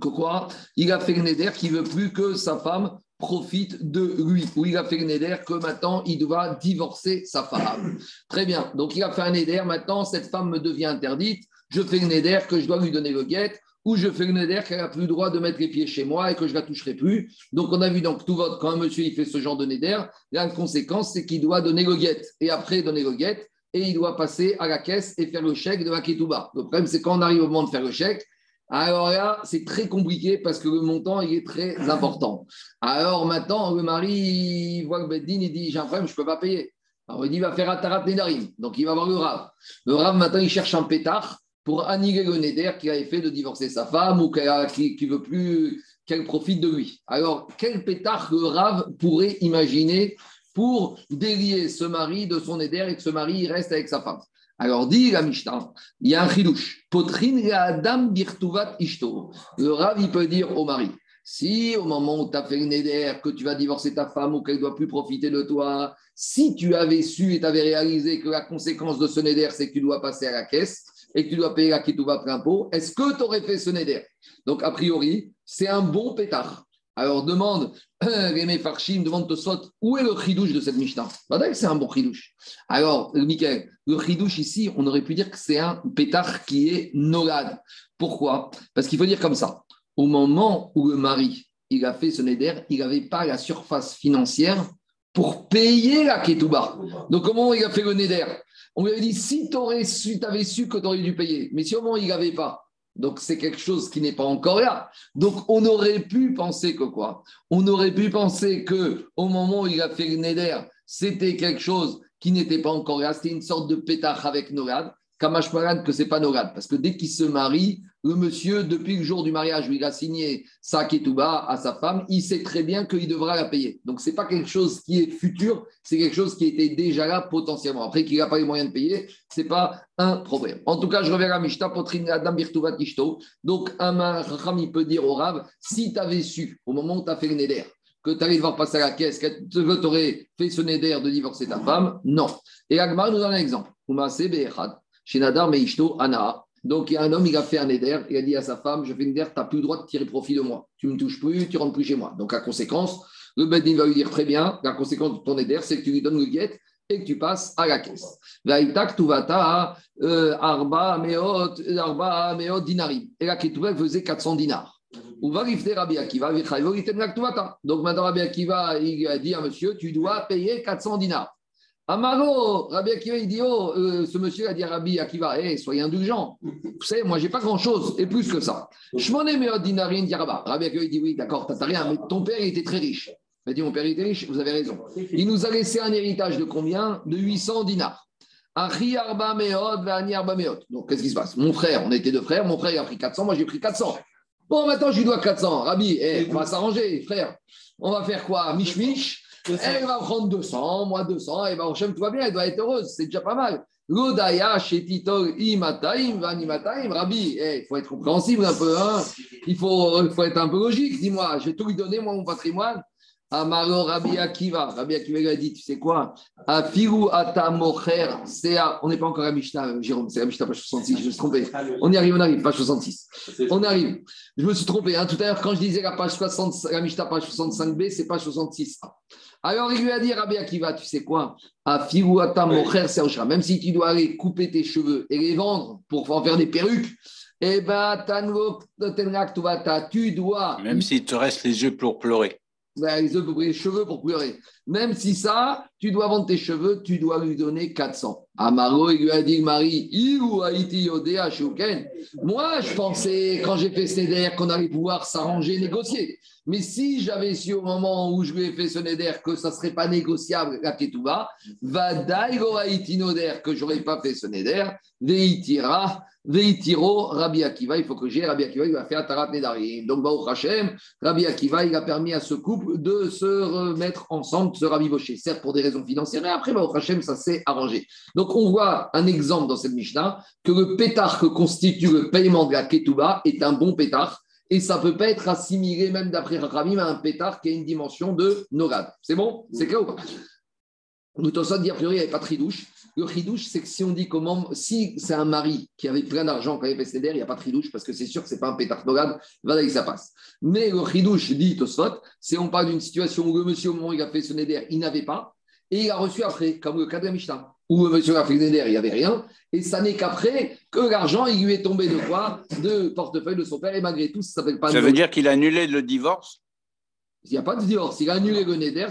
Quoi Il a fait le Neder qui veut plus que sa femme profite de lui. Ou il a fait le Neder que maintenant il doit divorcer sa femme. Très bien. Donc il a fait un Neder. Maintenant, cette femme me devient interdite. Je fais le Neder que je dois lui donner le guet ou je fais le neder qu'elle n'a plus le droit de mettre les pieds chez moi et que je ne la toucherai plus. Donc, on a vu donc tout votre, quand un monsieur il fait ce genre de neder, la conséquence, c'est qu'il doit donner le guet et après donner le guet et il doit passer à la caisse et faire le chèque de la ketouba. Le problème, c'est quand on arrive au moment de faire le chèque, alors là, c'est très compliqué parce que le montant, il est très important. Alors maintenant, le mari voit le beddin, il dit J'ai un problème, je ne peux pas payer. Alors il dit Il va faire un tarat nedarim. Donc il va voir le rave. Le rave, maintenant, il cherche un pétard pour annihiler le Neder qui avait fait de divorcer sa femme ou qui ne veut plus qu'elle profite de lui. Alors, quel pétard le Rav pourrait imaginer pour délier ce mari de son Neder et que ce mari reste avec sa femme? Alors, dit la Mishnah, il y a un chidouche. Potrine Adam birtuvat ishto. Le Rav, il peut dire au mari si au moment où tu as fait le Neder, que tu vas divorcer ta femme ou qu'elle ne doit plus profiter de toi, si tu avais su et tu avais réalisé que la conséquence de ce Neder, c'est que tu dois passer à la caisse, et que tu dois payer la kitouba plein pot, est-ce que tu aurais fait ce neder? Donc, a priori, c'est un bon pétard. Alors, demande, Rémé Farchim, demande Tosot, où est le chidouche de cette Mishnah? Que c'est un bon chidouche. Alors, Michael, le chidouche ici, on aurait pu dire que c'est un pétard qui est nolade. Pourquoi? Parce qu'il faut dire comme ça. Au moment où le mari, il a fait ce neder, il n'avait pas la surface financière pour payer la ketouba. Donc, comment il a fait le neder on lui avait dit, si tu avais su, que tu aurais dû payer, mais moins il n'avait pas, donc c'est quelque chose qui n'est pas encore là. Donc on aurait pu penser que quoi? On aurait pu penser que au moment où il a fait le Neder, c'était quelque chose qui n'était pas encore là, c'était une sorte de pétard avec Norad. Kamash que c'est pas Norad, parce que dès qu'il se marie, le monsieur, depuis le jour du mariage où il a signé sa ketouba à sa femme, il sait très bien qu'il devra la payer. Donc, ce n'est pas quelque chose qui est futur, c'est quelque chose qui était déjà là potentiellement. Après qu'il n'a pas les moyens de payer, ce n'est pas un problème. En tout cas, je reviens à Mishta, Potrin Adam Birtuvat Donc, un il peut dire au Rav, si tu avais su, au moment où tu as fait le Neder, que tu allais devoir passer à la caisse, que tu aurais fait ce Neder de divorcer ta femme, non. Et Agmar nous donne un exemple. Nadar Meishto Ana, donc, il y a un homme, il a fait un éder, il a dit à sa femme Je fais un éder, tu n'as plus le droit de tirer profit de moi. Tu ne me touches plus, tu ne rentres plus chez moi. Donc, à conséquence, le Bedin va lui dire Très bien, la conséquence de ton éder, c'est que tu lui donnes le guet et que tu passes à la caisse. Tuvata euh, arba meot arba meot. Et la ketouba faisait 400 dinars. Va Rabbi Akiva, Donc maintenant Rabbi Akiva, il a dit à monsieur, tu dois payer 400 dinars. Amaro, Rabbi Akiva, il dit Oh, euh, ce monsieur a dit à Rabbi Akiva, hey, soyez indulgent. Vous savez, moi, j'ai pas grand-chose, et plus que ça. Shmoné meot dinarin diraba. Rabbi Akiva, il dit Oui, d'accord, t'as rien, mais ton père, il était très riche. Il a dit Mon père, il était riche, vous avez raison. Il nous a laissé un héritage de combien? De 800 dinars. Donc, qu'est-ce qui se passe? Mon frère, on était deux frères, mon frère, il a pris 400, moi, j'ai pris 400. Bon, maintenant, je lui dois 400. Rabbi, hey, on va s'arranger, frère. On va faire quoi? Mich-mich elle va prendre 200, moi 200, et ben Hachem, tout va bien, elle doit être heureuse, c'est déjà pas mal. L'odaya, Shetitol, Imataim, Vanimataim, Rabbi, eh, il faut être compréhensible un peu, hein il faut, faut être un peu logique, dis-moi, je vais tout lui donner, moi, mon patrimoine. Amaro Rabbi Akiva, Rabbi Akiva lui a dit, tu sais quoi? Afiru Atamocher, c'est on n'est pas encore à Mishnah, Jérôme, c'est à Mishnah, page 66, je me suis trompé. On y arrive, on arrive, page 66. On arrive. Je me suis trompé, hein, tout à l'heure, quand je disais la page 60, la Mishnah, page 65b, c'est page 66. Alors il lui a dit, Rabbi Akiva, tu sais quoi? Même si tu dois aller couper tes cheveux et les vendre pour en faire des perruques, eh ben, tu dois. Même s'il te reste les yeux pour pleurer. Ben, les, cheveux pour pleurer. Même si ça, tu dois vendre tes cheveux, tu dois lui donner 400. Amaro, il lui a dit, Marie, Moi, je pensais, quand j'ai fait ce neder, qu'on allait pouvoir s'arranger, négocier. Mais si j'avais su au moment où je lui ai fait ce neder que ça ne serait pas négociable, la ketouba, va que j'aurais pas fait ce neder, veitira, veitiro, Rabbi Akiva, il faut que j'ai Rabbi Akiva, il va faire Tarat Nedarim. Donc, Baruch Hashem, Rabbi Akiva, il a permis à ce couple de se remettre ensemble, se rabibocher, certes pour des raisons financières, mais après, Baruch Hashem, ça s'est arrangé. Donc, on voit un exemple dans cette Mishnah que le pétard que constitue le paiement de la ketouba est un bon pétard et ça peut pas être assimilé, même d'après Rachamim, à un pétard qui a une dimension de norad. C'est bon? C'est clair ou pas? Nous, dit a priori, il n'y avait pas de ridouche. Le ridouche, c'est que si on dit comment, si c'est un mari qui avait plein d'argent quand il fait il n'y a pas de ridouche parce que c'est sûr que ce n'est pas un pétard norad, voilà, ça passe. Mais le ridouche, dit Tosfot, c'est on parle d'une situation où le monsieur, au moment où il a fait ce neder, il n'avait pas et il a reçu après, comme le cas de la Mishnah où monsieur a fait il n'y avait rien. Et ça n'est qu'après que l'argent, il lui est tombé de quoi? De portefeuille de son père. Et malgré tout, ça s'appelle pas. Ça veut dire qu'il a annulé le divorce? Il n'y a pas de divorce. Il a annulé le Neder.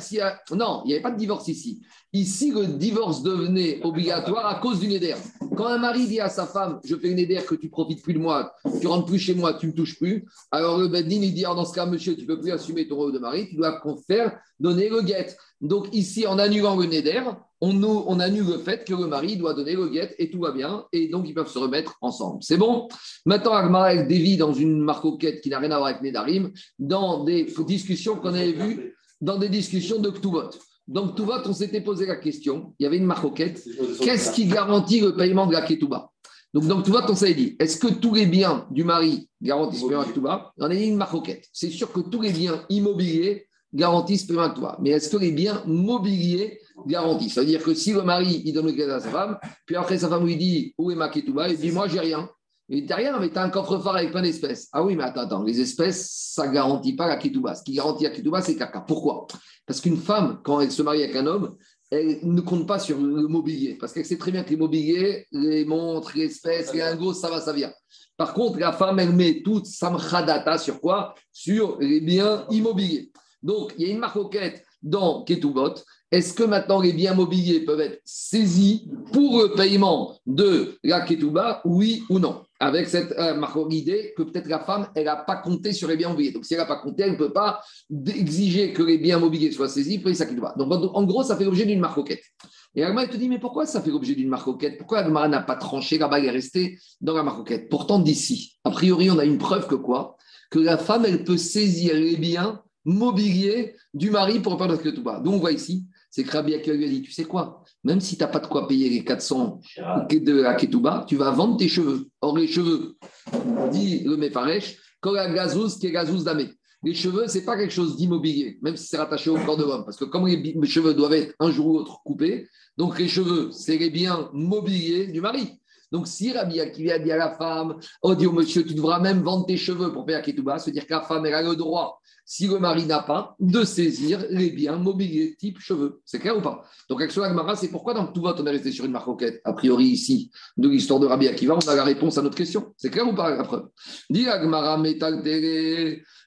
Non, il n'y avait pas de divorce ici. Ici, le divorce devenait obligatoire à cause du Neder. Quand un mari dit à sa femme Je fais une Neder que tu profites plus de moi, tu rentres plus chez moi, tu ne me touches plus. Alors le Bedin, il dit Dans ce cas, monsieur, tu ne peux plus assumer ton rôle de mari, tu dois faire donner le guet. Donc ici, en annulant le Neder, on, annule le fait que le mari doit donner le guet et tout va bien. Et donc, ils peuvent se remettre ensemble. C'est bon? Maintenant, Agmara, elle dévie dans une marcoquette qui n'a rien à voir avec Nedarim, dans des discussions qu'on avait vues, dans des discussions de Ktubot. Donc, Ktubot, on s'était posé la question, il y avait une marcoquette, qu'est-ce qui garantit le paiement de la Ketouba? Donc, dans Ktubot, on s'est dit, est-ce que tous les biens du mari garantissent le paiement de On a dit une marcoquette. C'est sûr que tous les biens immobiliers garantissent le paiement de Mais est-ce que les biens mobiliers garantie. C'est-à-dire que si le mari, il donne le cadeau à sa femme, puis après sa femme lui dit Où est ma ketouba Il dit Moi, j'ai rien. Il dit T'as rien, mais t'as un coffre-fort avec plein d'espèces. Ah oui, mais attends, attends, les espèces, ça ne garantit pas la ketouba. Ce qui garantit la ketouba, c'est caca. Pourquoi? Parce qu'une femme, quand elle se marie avec un homme, elle ne compte pas sur le mobilier. Parce qu'elle sait très bien que les les montres, les espèces, les lingots, ça va, ça vient. Par contre, la femme, elle met toute sa mchadata sur quoi? Sur les biens immobiliers. Donc, il y a une marcoquette dans Ketubot est-ce que maintenant les biens mobiliers peuvent être saisis pour le paiement de la ketouba, oui ou non? Avec cette euh, idée que peut-être la femme, elle n'a pas compté sur les biens mobiliers. Donc si elle n'a pas compté, elle ne peut pas exiger que les biens mobiliers soient saisis pour sa ketouba. Donc en gros, ça fait l'objet d'une marcoquette. Et Agma, te dit, mais pourquoi ça fait l'objet d'une marcoquette? Pourquoi Agma n'a pas tranché là-bas, elle est restée dans la marcoquette? Pourtant, d'ici, a priori, on a une preuve que quoi? Que la femme, elle peut saisir les biens mobiliers du mari pour faire de la ketouba. Donc on voit ici c'est que Rabbi Akiva lui a dit, tu sais quoi, même si tu n'as pas de quoi payer les 400 de la Ketouba, tu vas vendre tes cheveux. Or, les cheveux, dit le Mefaresh, gazouz qui est gazouz d'amé. Les cheveux, ce n'est pas quelque chose d'immobilier, même si c'est rattaché au corps de l'homme. Parce que comme les cheveux doivent être un jour ou l'autre coupés, donc les cheveux, c'est les biens mobiliers du mari. Donc, si Rabbi Akiva dit à la femme, oh Dieu monsieur, tu devras même vendre tes cheveux pour payer la ketouba, se dire que la femme, elle a le droit si le mari n'a pas, de saisir les biens mobiliers type cheveux. C'est clair ou pas? Donc, avec Agmara, c'est pourquoi dans tout vote, on est resté sur une marcoquette. A priori, ici, de l'histoire de Rabbi Akiva, on a la réponse à notre question. C'est clair ou pas la preuve? Dit Agmara,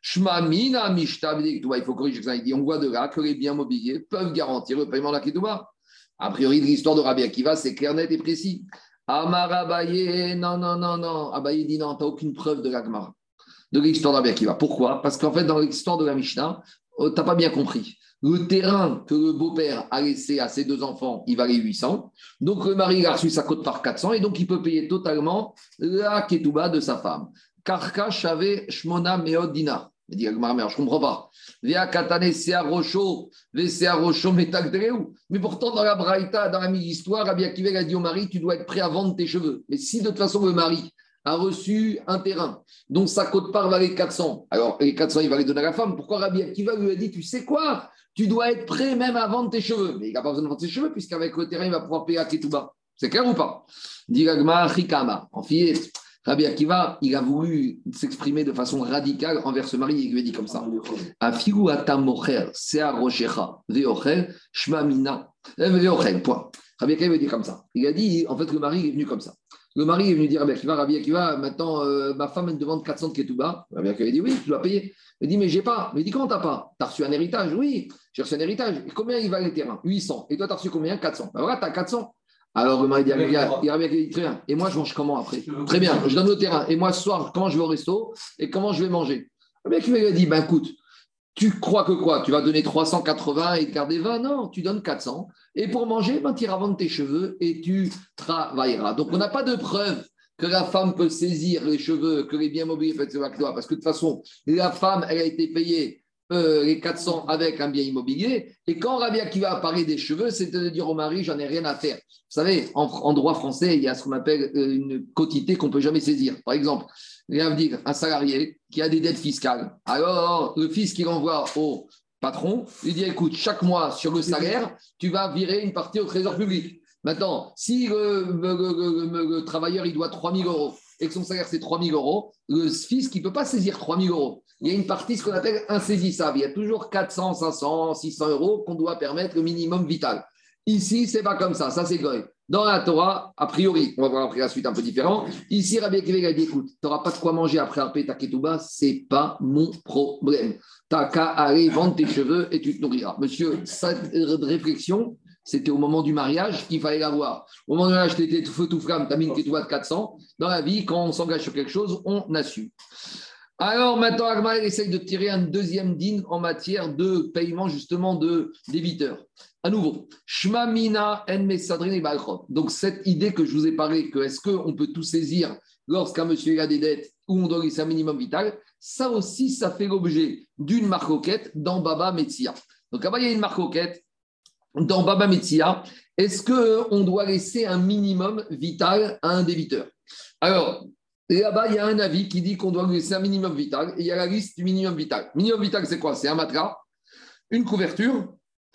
Shmamina, il faut corriger ça. Il dit on voit de là que les biens mobiliers peuvent garantir le paiement de la ketouba. A priori, de l'histoire de Rabbi Akiva, c'est clair, net et précis. Amar Abaye, non, non, non, non. Abaye dit non, tu n'as aucune preuve de l'Agmara de l'histoire d'Abia Akiva. Pourquoi? Parce qu'en fait, dans l'histoire de la Mishnah, euh, tu n'as pas bien compris. Le terrain que le beau-père a laissé à ses deux enfants, il valait 800. Donc le mari a reçu sa cote par 400 et donc il peut payer totalement la ketouba de sa femme. Karka avait shmona meod dinar. Il dit, je ne comprends pas. Mais pourtant, dans la Braïta, dans la mille-histoire, Rabbi Akiva a dit au mari, tu dois être prêt à vendre tes cheveux. Mais si de toute façon le mari a reçu un terrain dont sa cote-part valait 400. Alors, les 400, il va les donner à la femme. Pourquoi Rabbi Akiva lui a dit, tu sais quoi? Tu dois être prêt même à vendre tes cheveux. Mais il n'a pas besoin de vendre ses cheveux, puisqu'avec le terrain, il va pouvoir payer à Ketouba. C'est clair ou pas? En fillette, Rabbi Akiva, il a voulu s'exprimer de façon radicale envers ce mari. Il lui a dit comme ça Afigu atamocher, sea rochecha, veocher, shmamina, veocher, point. Rabbi Akiva a dit comme ça. Il a dit, en fait, le mari est venu comme ça. Le mari est venu dire Rabbi Akiva, Rabbi Akiva, maintenant, euh, ma femme, elle demande 400 de ketouba. Rabbi Akiva dit, oui, tu dois payer. Il dit, mais j'ai pas. Il dit, comment t'as pas? T'as reçu un héritage? Oui, j'ai reçu un héritage. Et combien il va les terrains? 800. Et toi, t'as reçu combien? 400. Ben voilà, t'as 400. Alors le mari dit, il a bien dit, très bien. Et moi, je mange comment après? Très bien, je donne au terrain. Et moi, ce soir, comment je vais au resto? Et comment je vais manger? Le mec lui a dit, ben écoute, tu crois que quoi? Tu vas donner 380 et garder 20 Non, tu donnes 400. Et pour manger, tu iras vendre tes cheveux et tu travailleras. Donc, on n'a pas de preuve que la femme peut saisir les cheveux, que les biens mobiliers être parce que de toute façon, la femme, elle a été payée euh, les 400 avec un bien immobilier. Et quand Rabbi Akiva parler des cheveux, c'est de dire au mari, j'en ai rien à faire. Vous savez, en, droit français, il y a ce qu'on appelle euh, une quotité qu'on peut jamais saisir. Par exemple, dire un salarié qui a des dettes fiscales. Alors, le fils qui envoie au patron lui dit, écoute, chaque mois sur le salaire, tu vas virer une partie au trésor public. Maintenant, si le, travailleur il doit 3 000 euros et que son salaire c'est 3 000 euros, le fils qui ne peut pas saisir 3 000 euros, il y a une partie, ce qu'on appelle insaisissable. Il y a toujours 400, 500, 600 euros qu'on doit permettre le minimum vital. Ici, c'est pas comme ça. Ça, c'est goy. Dans la Torah, a priori, on va voir après la suite un peu différent. Ici, Rabbi Akiva a dit écoute, tu n'auras pas de quoi manger après un ta ketouba, c'est pas mon problème. Tu qu'à aller vendre tes cheveux et tu te nourriras. Monsieur, cette réflexion, c'était au moment du mariage qu'il fallait l'avoir. Au moment du mariage, tu étais feu, tout flamme, tu as mis une ketouba de 400. Dans la vie, quand on s'engage sur quelque chose, on assume. Alors maintenant, Agma essaye de tirer un deuxième din en matière de paiement justement de débiteurs. À nouveau, Shmamina en Donc cette idée que je vous ai parlé, que est-ce qu'on peut tout saisir lorsqu'un monsieur a des dettes ou on doit laisser un minimum vital, ça aussi, ça fait l'objet d'une marcoquette dans Baba Metzia. Donc là-bas, il y a une marcoquette dans Baba Metzia. Est-ce qu'on doit laisser un minimum vital à un débiteur? Alors, là-bas, il y a un avis qui dit qu'on doit laisser un minimum vital. Et il y a la liste du minimum vital. Minimum vital, c'est quoi? C'est un matelas, une couverture,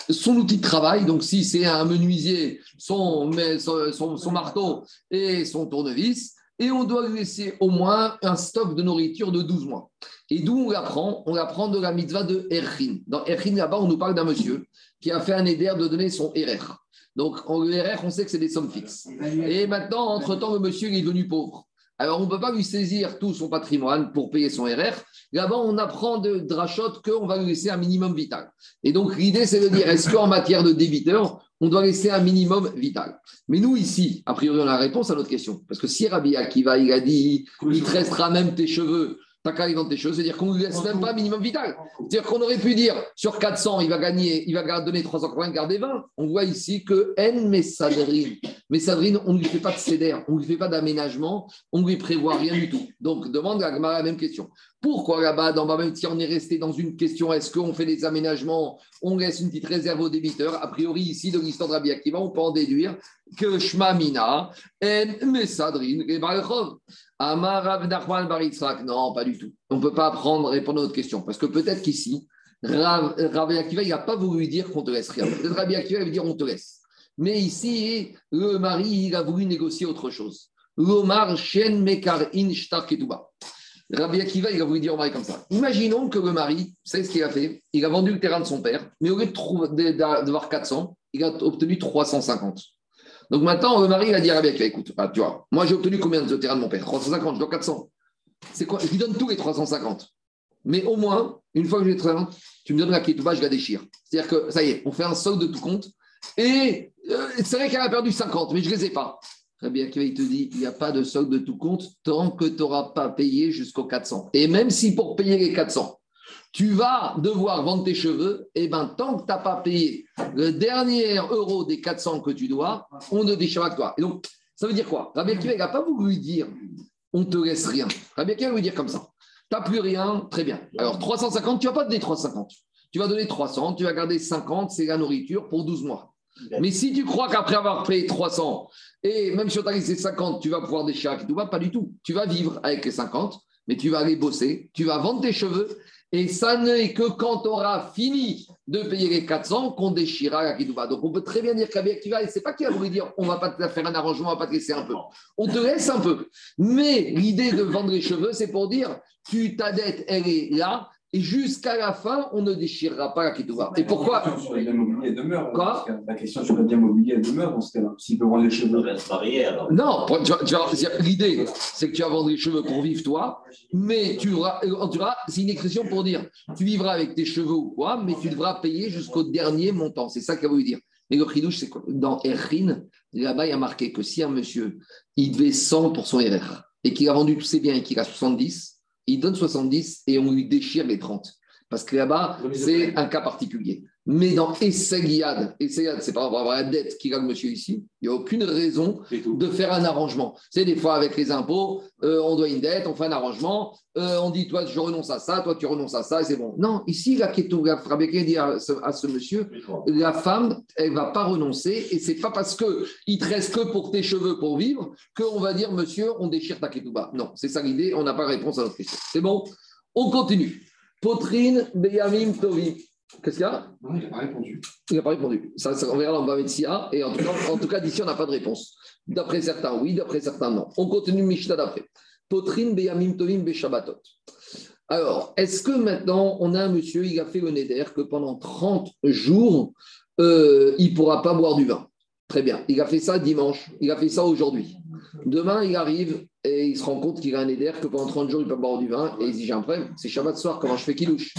son outil de travail. Donc, si c'est un menuisier, son, son, son, marteau et son tournevis. Et on doit lui laisser au moins un stock de nourriture de 12 mois. Et d'où on l'apprend On l'apprend de la mitzvah de Erchin. Dans Erchin, là-bas, on nous parle d'un monsieur qui a fait un éder de donner son RR. Donc, en RR, on sait que c'est des sommes fixes. Et maintenant, entre-temps, le monsieur il est devenu pauvre. Alors, on ne peut pas lui saisir tout son patrimoine pour payer son RR. Là-bas, on apprend de Drachot qu'on va lui laisser un minimum vital. Et donc, l'idée, c'est de dire est-ce qu'en matière de débiteur, on doit laisser un minimum vital? Mais nous, ici, a priori, on a la réponse à notre question. Parce que si Rabbi Akiva, il a dit il te restera même tes cheveux T'as qu'à dans tes choses, c'est-à-dire qu'on ne lui laisse même pas minimum vital. C'est-à-dire qu'on aurait pu dire sur 400, il va gagner, il va donner 380, garder 20. On voit ici que N Messadrine, Messadrine, on ne lui fait pas de céder, on ne lui fait pas d'aménagement, on ne lui prévoit rien du tout. Donc demande à la même question. Pourquoi là-bas, dans si on est resté dans une question, est-ce qu'on fait des aménagements, on laisse une petite réserve aux débiteurs? A priori, ici, de l'histoire de Rabbi Akiva, on peut en déduire que Shma Mina, En Messadrine, et Amar Baritzrak. Non, pas du tout. On ne peut pas apprendre, répondre à notre question. Parce que peut-être qu'ici, Rabbi Akiva, il n'a pas voulu dire qu'on te laisse rien. Peut-être Rabbi Akiva, il veut dire on te laisse. Mais ici, le mari, il a voulu négocier autre chose. L'Omar Shen. Rabbi Akiva, il a voulu dire au mari comme ça. Imaginons que le mari, savez ce qu'il a fait Il a vendu le terrain de son père, mais au lieu de d'avoir 400, il a obtenu 350. Donc maintenant, le mari va dire à Rabbi écoute, ah, tu vois, moi j'ai obtenu combien de terrain de mon père? 350, je dois 400. C'est quoi? Je lui donne tous les 350. Mais au moins, une fois que j'ai 350, tu me donnes la bas, je la déchire. C'est-à-dire que ça y est, on fait un solde de tout compte. Et euh, c'est vrai qu'elle a perdu 50, mais je ne les ai pas. Rabbi Akiva, il te dit, il n'y a pas de solde de tout compte tant que tu n'auras pas payé jusqu'aux 400. Et même si pour payer les 400, tu vas devoir vendre tes cheveux, et eh bien tant que tu n'as pas payé le dernier euro des 400 que tu dois, on ne déchire pas toi. Et donc, ça veut dire quoi? Rabbi Akiva n'a pas voulu dire on te laisse rien. Rabbi Akiva veut dire comme ça. Tu n'as plus rien, très bien. Alors 350, tu ne vas pas donner 350. Tu vas donner 300, tu vas garder 50, c'est la nourriture pour 12 mois. Mais si tu crois qu'après avoir payé 300, et même si on t'a laissé 50, tu vas pouvoir déchirer tout pas du tout. Tu vas vivre avec les 50, mais tu vas aller bosser, tu vas vendre tes cheveux et ça n'est que quand tu auras fini de payer les 400 qu'on déchira la Kidouba. Donc on peut très bien dire qu'avec Akiva, c'est pas qu'il a voulu dire on va pas te faire un arrangement, on va pas te laisser un peu. On te laisse un peu. Mais l'idée de vendre les cheveux, c'est pour dire tu ta dette, elle est là, et jusqu'à la fin, on ne déchirera pas la Ketouba. Et pourquoi La question sur les biens mobiliers demeure. Quoi la question sur les biens mobiliers demeure dans ce cas-là. S'il peut vendre les cheveux. Reste barrière. Non, l'idée, c'est que tu vas vendre les cheveux pour vivre toi, mais tu auras, c'est une expression pour dire tu vivras avec tes cheveux ou quoi, mais tu devras payer jusqu'au dernier montant. C'est ça qu'elle voulu dire. Mais le chidouche, c'est quoi? Dans Errin, là-bas, il y a marqué que si un monsieur, il devait 100 pour son RR et qu'il a vendu tous ses biens et qu'il a 70, il donne 70 et on lui déchire les 30. Parce que là-bas, c'est un cas particulier. Mais dans Essayad, Essayad, c'est pas avoir la dette qu'il a le monsieur ici, il n'y a aucune raison de faire un arrangement. C'est des fois avec les impôts, euh, on doit une dette, on fait un arrangement, euh, on dit toi je renonce à ça, toi tu renonces à ça, et c'est bon. Non, ici, la Rabbeké dit à ce, à ce monsieur, la femme, elle va pas renoncer, et c'est pas parce que il te reste que pour tes cheveux pour vivre qu'on va dire monsieur, on déchire ta ketouba. Non, c'est ça l'idée, on n'a pas réponse à notre question. C'est bon? On continue. Potrine, Beyamim, Tovi. Qu'est-ce qu'il y a? Non, il n'a pas répondu. Il n'a pas répondu. Ça, on verra dans Bametsia. Et en tout cas, en tout cas d'ici, on n'a pas de réponse. D'après certains, oui. D'après certains, non. On continue Mishnah d'après. Potrine, Beyamim, Tovim, Beshabatot. Alors, est-ce que maintenant, on a un monsieur, il a fait le Neder que pendant 30 jours, euh, il ne pourra pas boire du vin? Très bien. Il a fait ça dimanche. Il a fait ça aujourd'hui. Demain, il arrive et il se rend compte qu'il a un éder, que pendant 30 jours, il peut boire du vin. Et il dit J'ai un problème, c'est Shabbat soir, comment je fais louche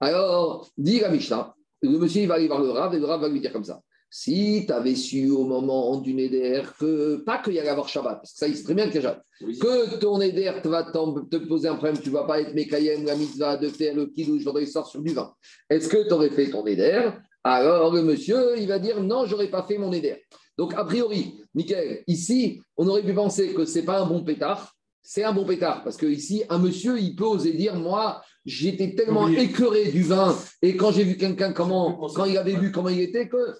Alors, dit la Mishnah, le monsieur, il va aller voir le Rav et le Rav va lui dire comme ça si tu avais su au moment du Neder que, pas qu'il y allait avoir Shabbat, parce que ça, il sait très bien que Shabbat, que ton Neder va te poser un problème, tu ne vas pas être Mekayem, la mitzvah de faire le kidouche, vendredi soir sur du vin. Est-ce que tu aurais fait ton Neder? Alors le monsieur, il va dire non, j'aurais pas fait mon Neder. Donc, a priori, Michael, ici, on aurait pu penser que ce n'est pas un bon pétard. C'est un bon pétard, parce que ici, un monsieur, il peut oser dire, moi, j'étais tellement écœuré du vin, et quand j'ai vu quelqu'un, comment, quand il avait vu comment il était, que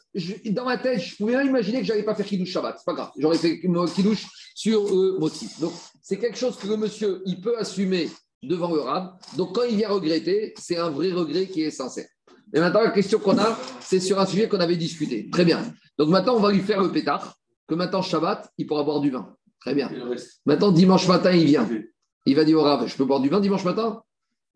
dans ma tête, je pouvais imaginer que je n'allais pas faire Kidouche Shabbat. C'est pas grave, j'aurais fait Kidouche sur le motif. Donc, c'est quelque chose que le monsieur, il peut assumer devant le rab. Donc, quand il vient regretter, c'est un vrai regret qui est sincère. Et maintenant, la question qu'on a, c'est sur un sujet qu'on avait discuté. Très bien. Donc maintenant, on va lui faire le pétard, que maintenant, Shabbat, il pourra boire du vin. Très bien. Maintenant, dimanche matin, il vient. Il va dire au Rav, je peux boire du vin dimanche matin?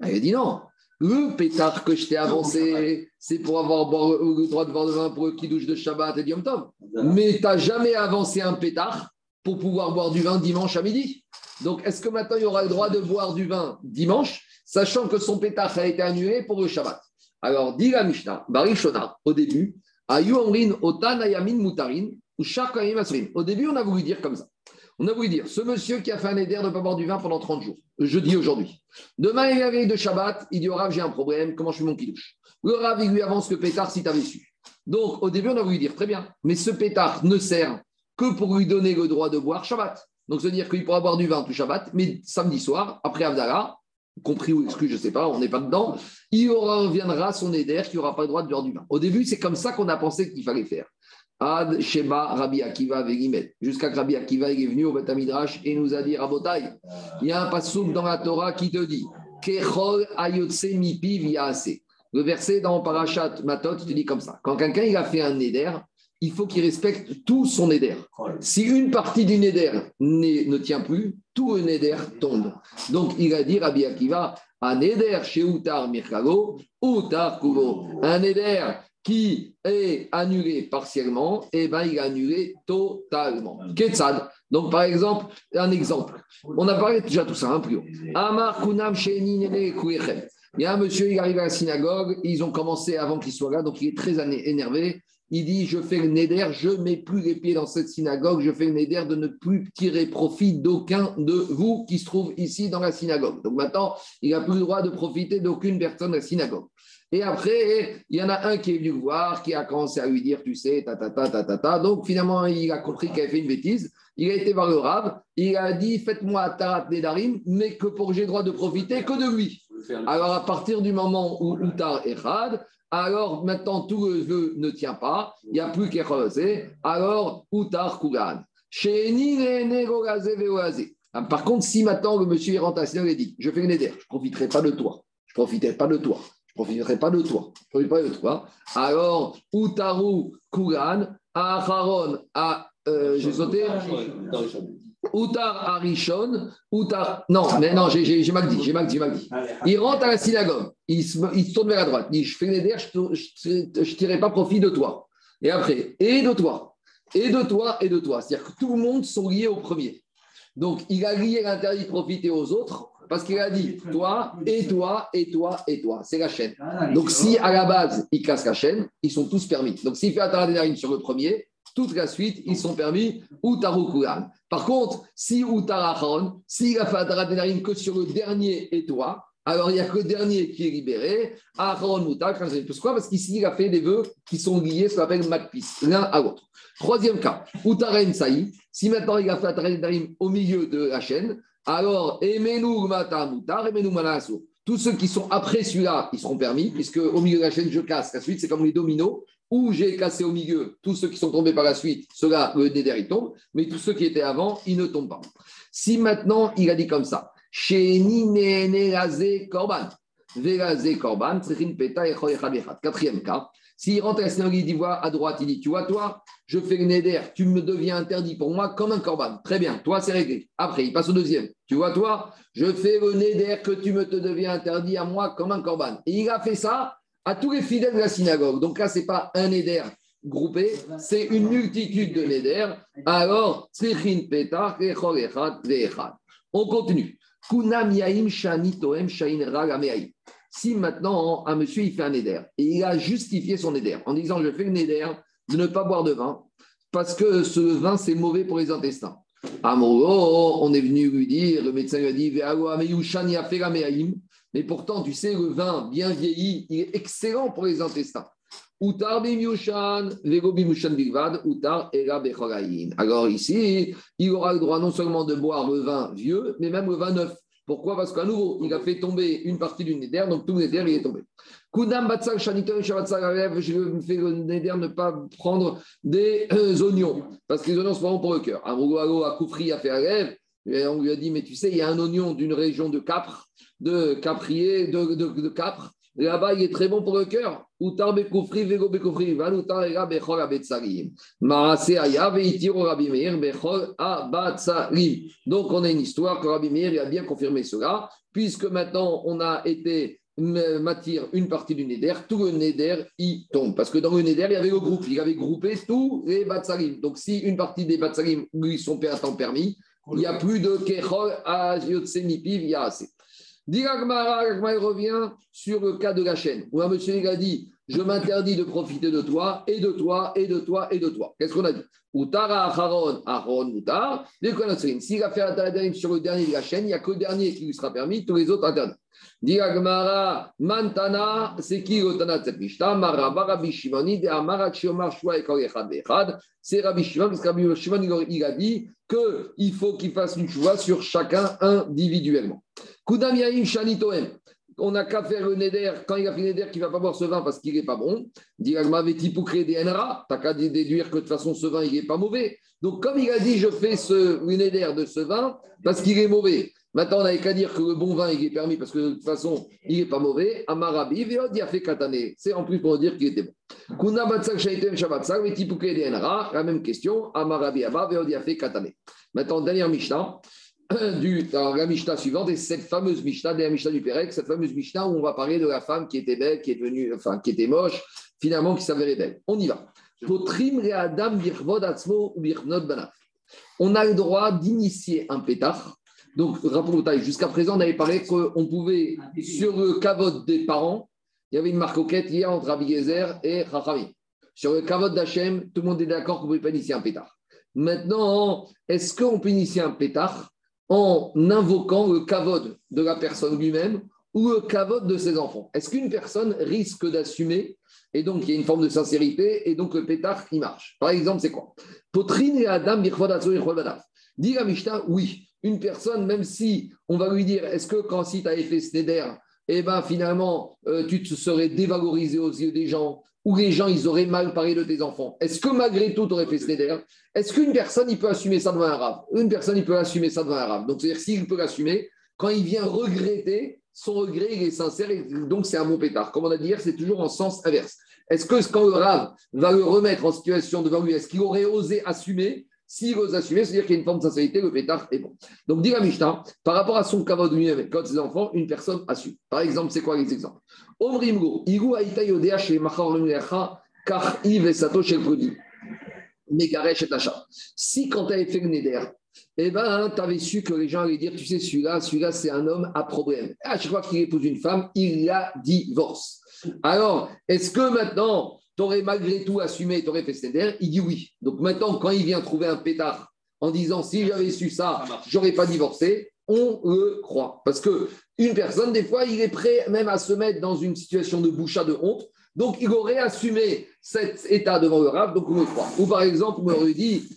Ah, Il a dit non. Le pétard que je t'ai avancé, c'est pour avoir le droit de boire du vin pour le douche de Shabbat et Yom Tov. Mais tu n'as jamais avancé un pétard pour pouvoir boire du vin dimanche à midi. Donc, est-ce que maintenant, il y aura le droit de boire du vin dimanche, sachant que son pétard a été annulé pour le Shabbat? Alors, dit la Mishnah, Barishona, au début, au début, on a voulu dire comme ça. On a voulu dire, ce monsieur qui a fait un éder de ne pas boire du vin pendant 30 jours, jeudi aujourd'hui. Demain, il arrive de Shabbat, il dit au Rav, j'ai un problème, comment je fais mon kidouche? Le Rav, lui avance le pétard si tu avais su. Donc, au début, on a voulu dire, très bien, mais ce pétard ne sert que pour lui donner le droit de boire Shabbat. Donc, se dire qu'il pourra boire du vin tout Shabbat, mais samedi soir, après Avdallah, compris ou exclu, je ne sais pas, on n'est pas dedans, il reviendra son éder qui n'aura pas le droit de boire du vin. Au début, c'est comme ça qu'on a pensé qu'il fallait faire. Ad Shema Rabbi Akiva Jusqu'à que Rabbi Akiva est venu au Betamidrash et nous a dit Rabotai, il y a un passouk dans la Torah qui te dit Kechol Ayotse Mipi Le verset dans Parashat Matot te dit comme ça. Quand quelqu'un a fait un éder, il faut qu'il respecte tout son éder. Si une partie du éder ne tient plus, tout un éder tombe. Donc il a dit Rabbi Akiva, un éder chez Utar Mirkago, Utar Kugo. Un éder qui est annulé partiellement, et eh ben, il est annulé totalement. Ketsad. Donc, par exemple, un exemple. On a parlé déjà tout ça, un hein, plus haut. Amar Kunam Il y a un monsieur, il arrive à la synagogue, ils ont commencé avant qu'il soit là, donc il est très énervé. Il dit Je fais le néder, je ne mets plus les pieds dans cette synagogue, je fais le néder de ne plus tirer profit d'aucun de vous qui se trouve ici dans la synagogue. Donc maintenant, il n'a plus le droit de profiter d'aucune personne de la synagogue. Et après, il y en a un qui est venu voir, qui a commencé à lui dire Tu sais, ta ta ta ta ta ta. Donc finalement, il a compris qu'il avait fait une bêtise. Il a été voir le Rav, il a dit Faites-moi Tarat Nedarim, mais que pour que j'ai le droit de profiter que de lui. Alors à partir du moment où Utar est Rad, alors maintenant tout le vœu ne tient pas, il n'y a plus qu'à alors Utar Kugan. Ah, par contre, si maintenant le monsieur la et dit Je fais une je ne profiterai pas de toi, je ne profiterai pas de toi, je ne profiterai pas de toi, je ne profiterai pas de toi, alors Utaru Kugan, Acharon, à, euh, j'ai sauté Outar Arishon, Outar. Non, mais non, j'ai mal dit, j'ai mal dit, mal dit. Il rentre à la synagogue, il se, il tourne vers la droite, il dit Je fais les je ne tirerai pas profit de toi. Et après, et de toi, et de toi, et de toi. C'est-à-dire que tout le monde sont liés au premier. Donc, il a lié l'interdit de profiter aux autres Parce qu'il a dit toi, et toi, et toi, et toi. C'est la chaîne. Donc, si à la base, il casse la chaîne, ils sont tous permis. Donc, s'il fait Ataradénarim sur le premier, toute la suite, ils sont permis ou Tarukuran. Par contre, si ou Tarachon, s'il a fait Ataradénarim que sur le dernier toi, alors il n'y a que le dernier qui est libéré. Aaron Moutak, pourquoi? Parce qu'ici, il a fait des vœux qui sont liés, ce qu'on appelle Makpis, l'un à l'autre. Troisième cas, Utaren Saï, si maintenant il a fait Ataradénarim au milieu de la chaîne, alors, Emenu Mata Moutar, Manasso. Tous ceux qui sont après celui-là, ils seront permis, puisque au milieu de la chaîne, je casse. La suite, c'est comme les dominos, où j'ai cassé au milieu tous ceux qui sont tombés par la suite, ceux-là, le Néder, il tombe, mais tous ceux qui étaient avant, ils ne tombent pas. Si maintenant, il a dit comme ça, Korban, Korban, Quatrième cas, s'il rentre à la il dit à droite, il dit Tu vois, toi, je fais le Néder, tu me deviens interdit pour moi comme un Korban. Très bien, toi, c'est réglé. Après, il passe au deuxième. Tu vois, toi, je fais le Néder que tu me deviens interdit à moi comme un Korban. Et il a fait ça à tous les fidèles de la synagogue. Donc là, ce n'est pas un Néder groupé, c'est une multitude de Néder. Alors, on continue. Si maintenant un monsieur il fait un éder et il a justifié son éder en disant je fais un éder de ne pas boire de vin parce que ce vin c'est mauvais pour les intestins. Amoro, on est venu lui dire, le médecin lui a dit mais pourtant tu sais le vin bien vieilli il est excellent pour les intestins. Alors ici, il aura le droit non seulement de boire le vin vieux, mais même le vin neuf. Pourquoi? Parce qu'à nouveau, il a fait tomber une partie du Néder, donc tout le Néder, il est tombé. Kudam Batsal Shaniton je me fais le Néder ne pas prendre des euh, oignons, parce que les oignons sont vraiment pour le cœur. Amroualo a Koufri a fait rêve, et on lui a dit, mais tu sais, il y a un oignon d'une région de Capre, de Caprier, de, de, de Capre, Là-bas, il est très bon pour le cœur. Utar bekoufri, vego era bechol abetsarim. Marase aya veitiro Rabbi Meir bechol abatsarim. Donc, on a une histoire que Rabbi Meir a bien confirmé cela, puisque maintenant, on a été matière une partie du Neder, tout le Neder y tombe. Parce que dans le Neder, il y avait le groupe, il avait groupé tous les Batsarim. Donc, si une partie des Batsarim lui sont temps permis, il n'y a plus de Kechol à Yotsemipiv, il y a assez. Diragmara, revient sur le cas de la chaîne, où un monsieur il dit Je m'interdis de profiter de toi, et de toi, et de toi, et de toi. Qu'est-ce qu'on a dit? Utara Acharon, Acharon Utar. S'il a fait un sur le dernier de la chaîne, il n'y a que le dernier qui lui sera permis, tous les autres interdits. Diagmara, Mantana, c'est qui le Tana Tsepishta Maraba Rabbi Shimoni, de Amara Chiomar Shua et Korechad Echad. C'est Rabbi Shimon, parce que Rabbi Shimon, il a dit qu'il faut qu'il fasse une choix sur chacun individuellement. Kudam Yaim Shanitoem. On n'a qu'à faire le Neder, quand il a fait le Neder, qu'il ne va pas boire ce vin parce qu'il n'est pas bon. Diagma Vetipukre DNRA. Tu n'as qu'à déduire que de toute façon, ce vin, il n'est pas mauvais. Donc, comme il a dit, je fais ce, le Neder de ce vin parce qu'il est mauvais. Maintenant, on n'avait qu'à dire que le bon vin, il est permis parce que de toute façon, il n'est pas mauvais. Amarabi, Veod, a fait katane. C'est en plus pour dire qu'il était bon. Kuna Batsak Shaitem Shabbatsak, Vetipukre DNRA. La même question. Amarabi Abba, Veod, a fait katane. Maintenant, dernière Mishnah du, la Mishnah suivante est cette fameuse Mishnah, la Mishnah du Pérec, cette fameuse Mishnah où on va parler de la femme qui était belle, qui est devenue, enfin, qui était moche, finalement qui s'avérait belle. On y va. On a le droit d'initier un pétard. Donc, rappelons jusqu'à présent, on avait parlé qu'on pouvait, sur le kavod des parents, il y avait une marcoquette hier entre Abiezer et Rachami. Sur le kavod d'Hachem, tout le monde est d'accord qu'on ne pouvait pas initier un pétard. Maintenant, est-ce qu'on peut initier un pétard? En invoquant le kavod de la personne lui-même ou le kavod de ses enfants. Est-ce qu'une personne risque d'assumer et donc il y a une forme de sincérité et donc le pétard il marche? Par exemple, c'est quoi? Potrine et Adam Dit la Mishnah, oui, une personne, même si on va lui dire, est-ce que quand si tu avais fait Sneder, eh ben finalement, euh, tu te serais dévalorisé aux yeux des gens, ou les gens, ils auraient mal parlé de tes enfants. Est-ce que malgré tout, tu aurais fait ce Est-ce qu'une personne, il peut assumer ça devant un rave? Une personne, il peut assumer ça devant un rave. Donc, c'est-à-dire, s'il peut l'assumer, quand il vient regretter, son regret, il est sincère, et donc c'est un bon pétard. Comme on a dit hier, c'est toujours en sens inverse. Est-ce que quand le rave va le remettre en situation devant lui, est-ce qu'il aurait osé assumer s'il ose assumer, c'est-à-dire qu'il y a une forme de sincérité, le pétard est bon. Donc, dit la Mishnah, par rapport à son kavod lui-même, quand ses enfants, une personne assume. Par exemple, c'est quoi les exemples? Omrimgo, Igu Aïta Yodea chez car Yves et Sato chez Megaresh et Tacha. Si quand tu avais fait le Neder, eh ben, tu avais su que les gens allaient dire, tu sais, celui-là, celui-là, c'est un homme à problème. À chaque fois qu'il épouse une femme, il la divorce. Alors, est-ce que maintenant, tu aurais malgré tout assumé, tu aurais fait Seder Il dit oui. Donc maintenant, quand il vient trouver un pétard en disant, si j'avais su ça, j'aurais pas divorcé, on le croit. Parce que une personne, des fois, il est prêt même à se mettre dans une situation de boucha de honte. Donc, il aurait assumé cet état devant le Rav, donc on le croit. Ou par exemple, on aurait dit,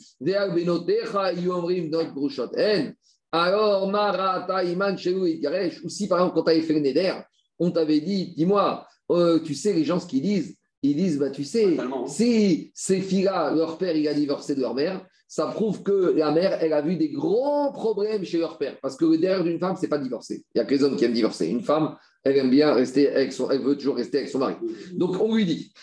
alors, Marata, Iman, ou si par exemple, quand tu avais fait le Neder, on t'avait dit, dis-moi, euh, tu sais, les gens, ce qu'ils disent, ils disent, bah, tu sais, si ces filles-là, leur père, il a divorcé de leur mère, ça prouve que la mère, elle a vu des grands problèmes chez leur père. Parce que le derrière d'une femme, c'est pas divorcer. Il y a que les hommes qui aiment divorcer. Une femme, elle aime bien rester avec son, elle veut toujours rester avec son mari. Donc on lui dit,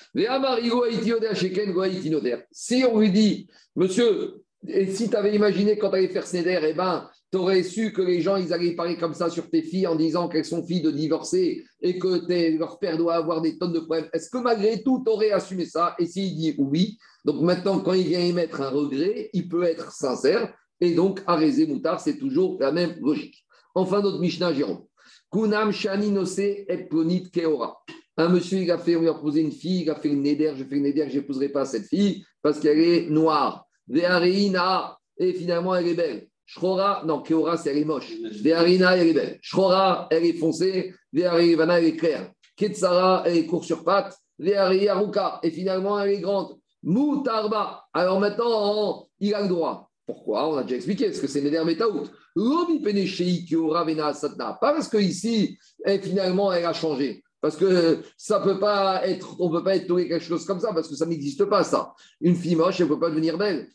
si on lui dit, monsieur, et si tu avais imaginé quand tu allais faire Snéder, eh ben, tu aurais su que les gens, ils allaient parler comme ça sur tes filles en disant qu'elles sont filles de divorcer et que leur père doit avoir des tonnes de problèmes. Est-ce que malgré tout, tu aurais assumé ça? Et s'il dit oui, donc maintenant, quand il vient émettre un regret, il peut être sincère. Et donc, Arézé Moutar, c'est toujours la même logique. Enfin, notre Mishnah, Jérôme. Kunam Shani Nose et Keora. Un monsieur, il a fait, on lui a posé une fille, il a fait une néder, je fais une néder, je n'épouserai pas cette fille parce qu'elle est noire. Et finalement, elle est belle. Shrora, non, Keora, c'est elle est moche. Veharina, elle est belle. Shrora, elle est foncée. Veharivana, elle est claire. Ketsara, elle est court sur pattes. Vehari et finalement, elle est grande. Moutarba. Alors maintenant, il a le droit. Pourquoi? On a déjà expliqué, parce que c'est Neder Metaout. Pas parce qu'ici, finalement, elle a changé. Parce que ça peut pas être, on ne peut pas être quelque chose comme ça, parce que ça n'existe pas, ça. Une fille moche, elle ne peut pas devenir belle.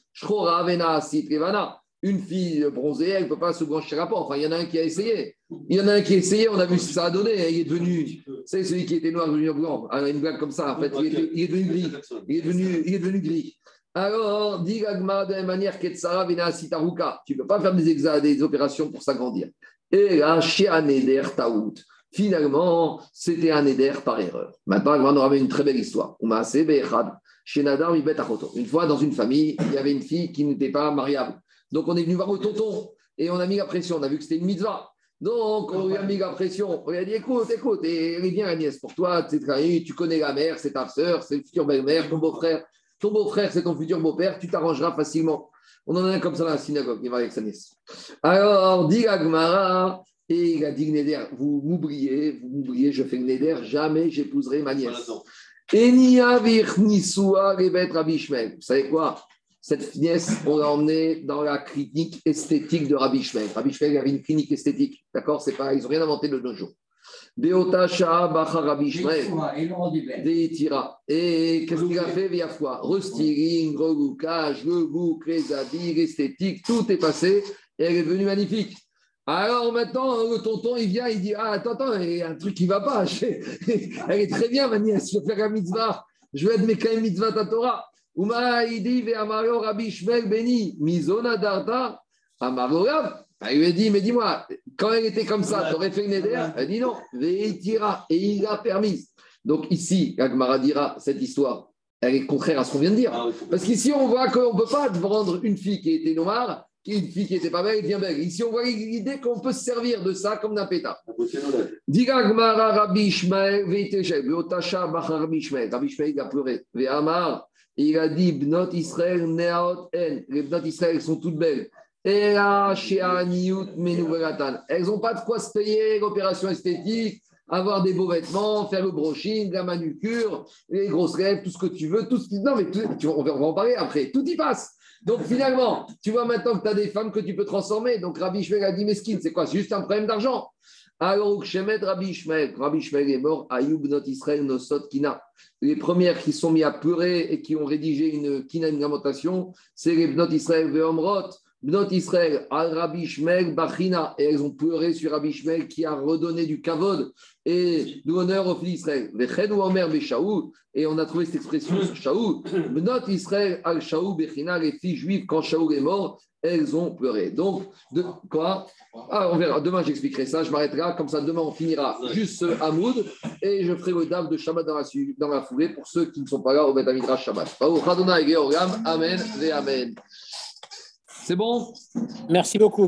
Une fille bronzée, elle ne peut pas se blanchir à Enfin, il y en a un qui a essayé. Il y en a un qui a essayé, on a vu ce que ça a donné. Il est devenu, c'est celui qui était noir devenu blanc. Alors, une blague comme ça, en fait, il est, il est devenu gris. Il est devenu, il est devenu gris. Alors, dit Gagma de la manière qu'Etsara Vena Sitaruka. Tu ne peux pas faire des, des opérations pour s'agrandir. Et là, chez Aneder Taout. Finalement, c'était un éder par erreur. Maintenant, on va une très belle histoire. Une fois, dans une famille, il y avait une fille qui n'était pas mariable. Donc, on est venu voir le tonton et on a mis la pression. On a vu que c'était une mitzvah. Donc, on lui a mis la pression. On lui a dit écoute, écoute, elle est bien la nièce pour toi. Tu connais la mère, c'est ta soeur, c'est le futur belle-mère, ton beau-frère. Ton beau-frère, c'est ton futur beau-père. Tu t'arrangeras facilement. On en a un comme ça dans la synagogue, il va avec sa nièce. Alors, dit Agmara, et il a dit Neder, vous m'oubliez, vous m'oubliez, je fais Neder, jamais j'épouserai ma nièce. Vous savez quoi? Cette nièce, on l'a emmenée dans la clinique esthétique de Rabbi Shmuel. Rabbi Shmuel avait une clinique esthétique, d'accord C'est pas, ils n'ont rien inventé de nos jours. Beotasha Bacha Rabbi Shmuel. Et qu'est-ce qu'il a fait via foi Restyling, reboucage, le bouc, les habits, l'esthétique, tout est passé et elle est devenue magnifique. Alors maintenant, le tonton, il vient, il dit Ah, attends, attends, il y a un truc qui ne va pas. Elle est très bien, ma nièce, je vais faire un mitzvah. Je vais être mes mitzvah ta Torah. Uma, il dit Amaro Rabbi Shmuel Beni, Mizona Darda, Amaro Rav. Il lui a dit Mais dis-moi, quand elle était comme ça, tu aurais fait une éder Elle dit Non, Veitira, et il l'a permise. Donc ici, Agmara dira cette histoire, elle est contraire à ce qu'on vient de dire. Ah Parce qu'ici, on voit qu'on ne peut pas vendre une fille qui était noire une fille qui n'était pas belle, elle devient belle. Ici, on voit l'idée qu'on peut se servir de ça comme d'un pétard. Diga Gmara Rabbi Ishmael, Rabbi Ishmael. Rabbi Ishmael, a pleuré. Ve'amar, il a dit, Bnot Israël, Neaot En. Les Bnot Israël sont toutes belles. Elles n'ont pas de quoi se payer l'opération esthétique, avoir des beaux vêtements, faire le brushing, la manucure, les grosses lèvres, tout ce que tu veux. Tout ce qui... Non, mais tu... on va en parler après. Tout y passe. Donc finalement, tu vois maintenant que tu as des femmes que tu peux transformer. Donc Rabbi Shmuel a dit Meskin, c'est quoi? C'est juste un problème d'argent. Alors, Shemet Rabbi Shmuel, Rabbi Shmuel est mort, Ayoub not Israël nosot kina. Les premières qui sont mis à pleurer et qui ont rédigé une kina, une lamentation, c'est les Bnot Israël Veomrot. Bnot Israël, al Rabbi Shmuel Bachina, et elles ont pleuré sur Rabbi Shmuel qui a redonné du kavod et de l'honneur au fils d'Israël. Et on a trouvé cette expression sur Shaou. Bnot Israël al Shaou Bechina, les filles juives, quand Shaou est mort, elles ont pleuré. Donc, de, quoi? Ah, On verra. Demain, j'expliquerai ça. Je m'arrêterai là. Comme ça, demain, on finira juste ce Hamoud et je ferai le dame de Shabbat dans la, dans la foulée pour ceux qui ne sont pas là au Beth Shabbat. Amen et Amen. C'est bon? Merci beaucoup.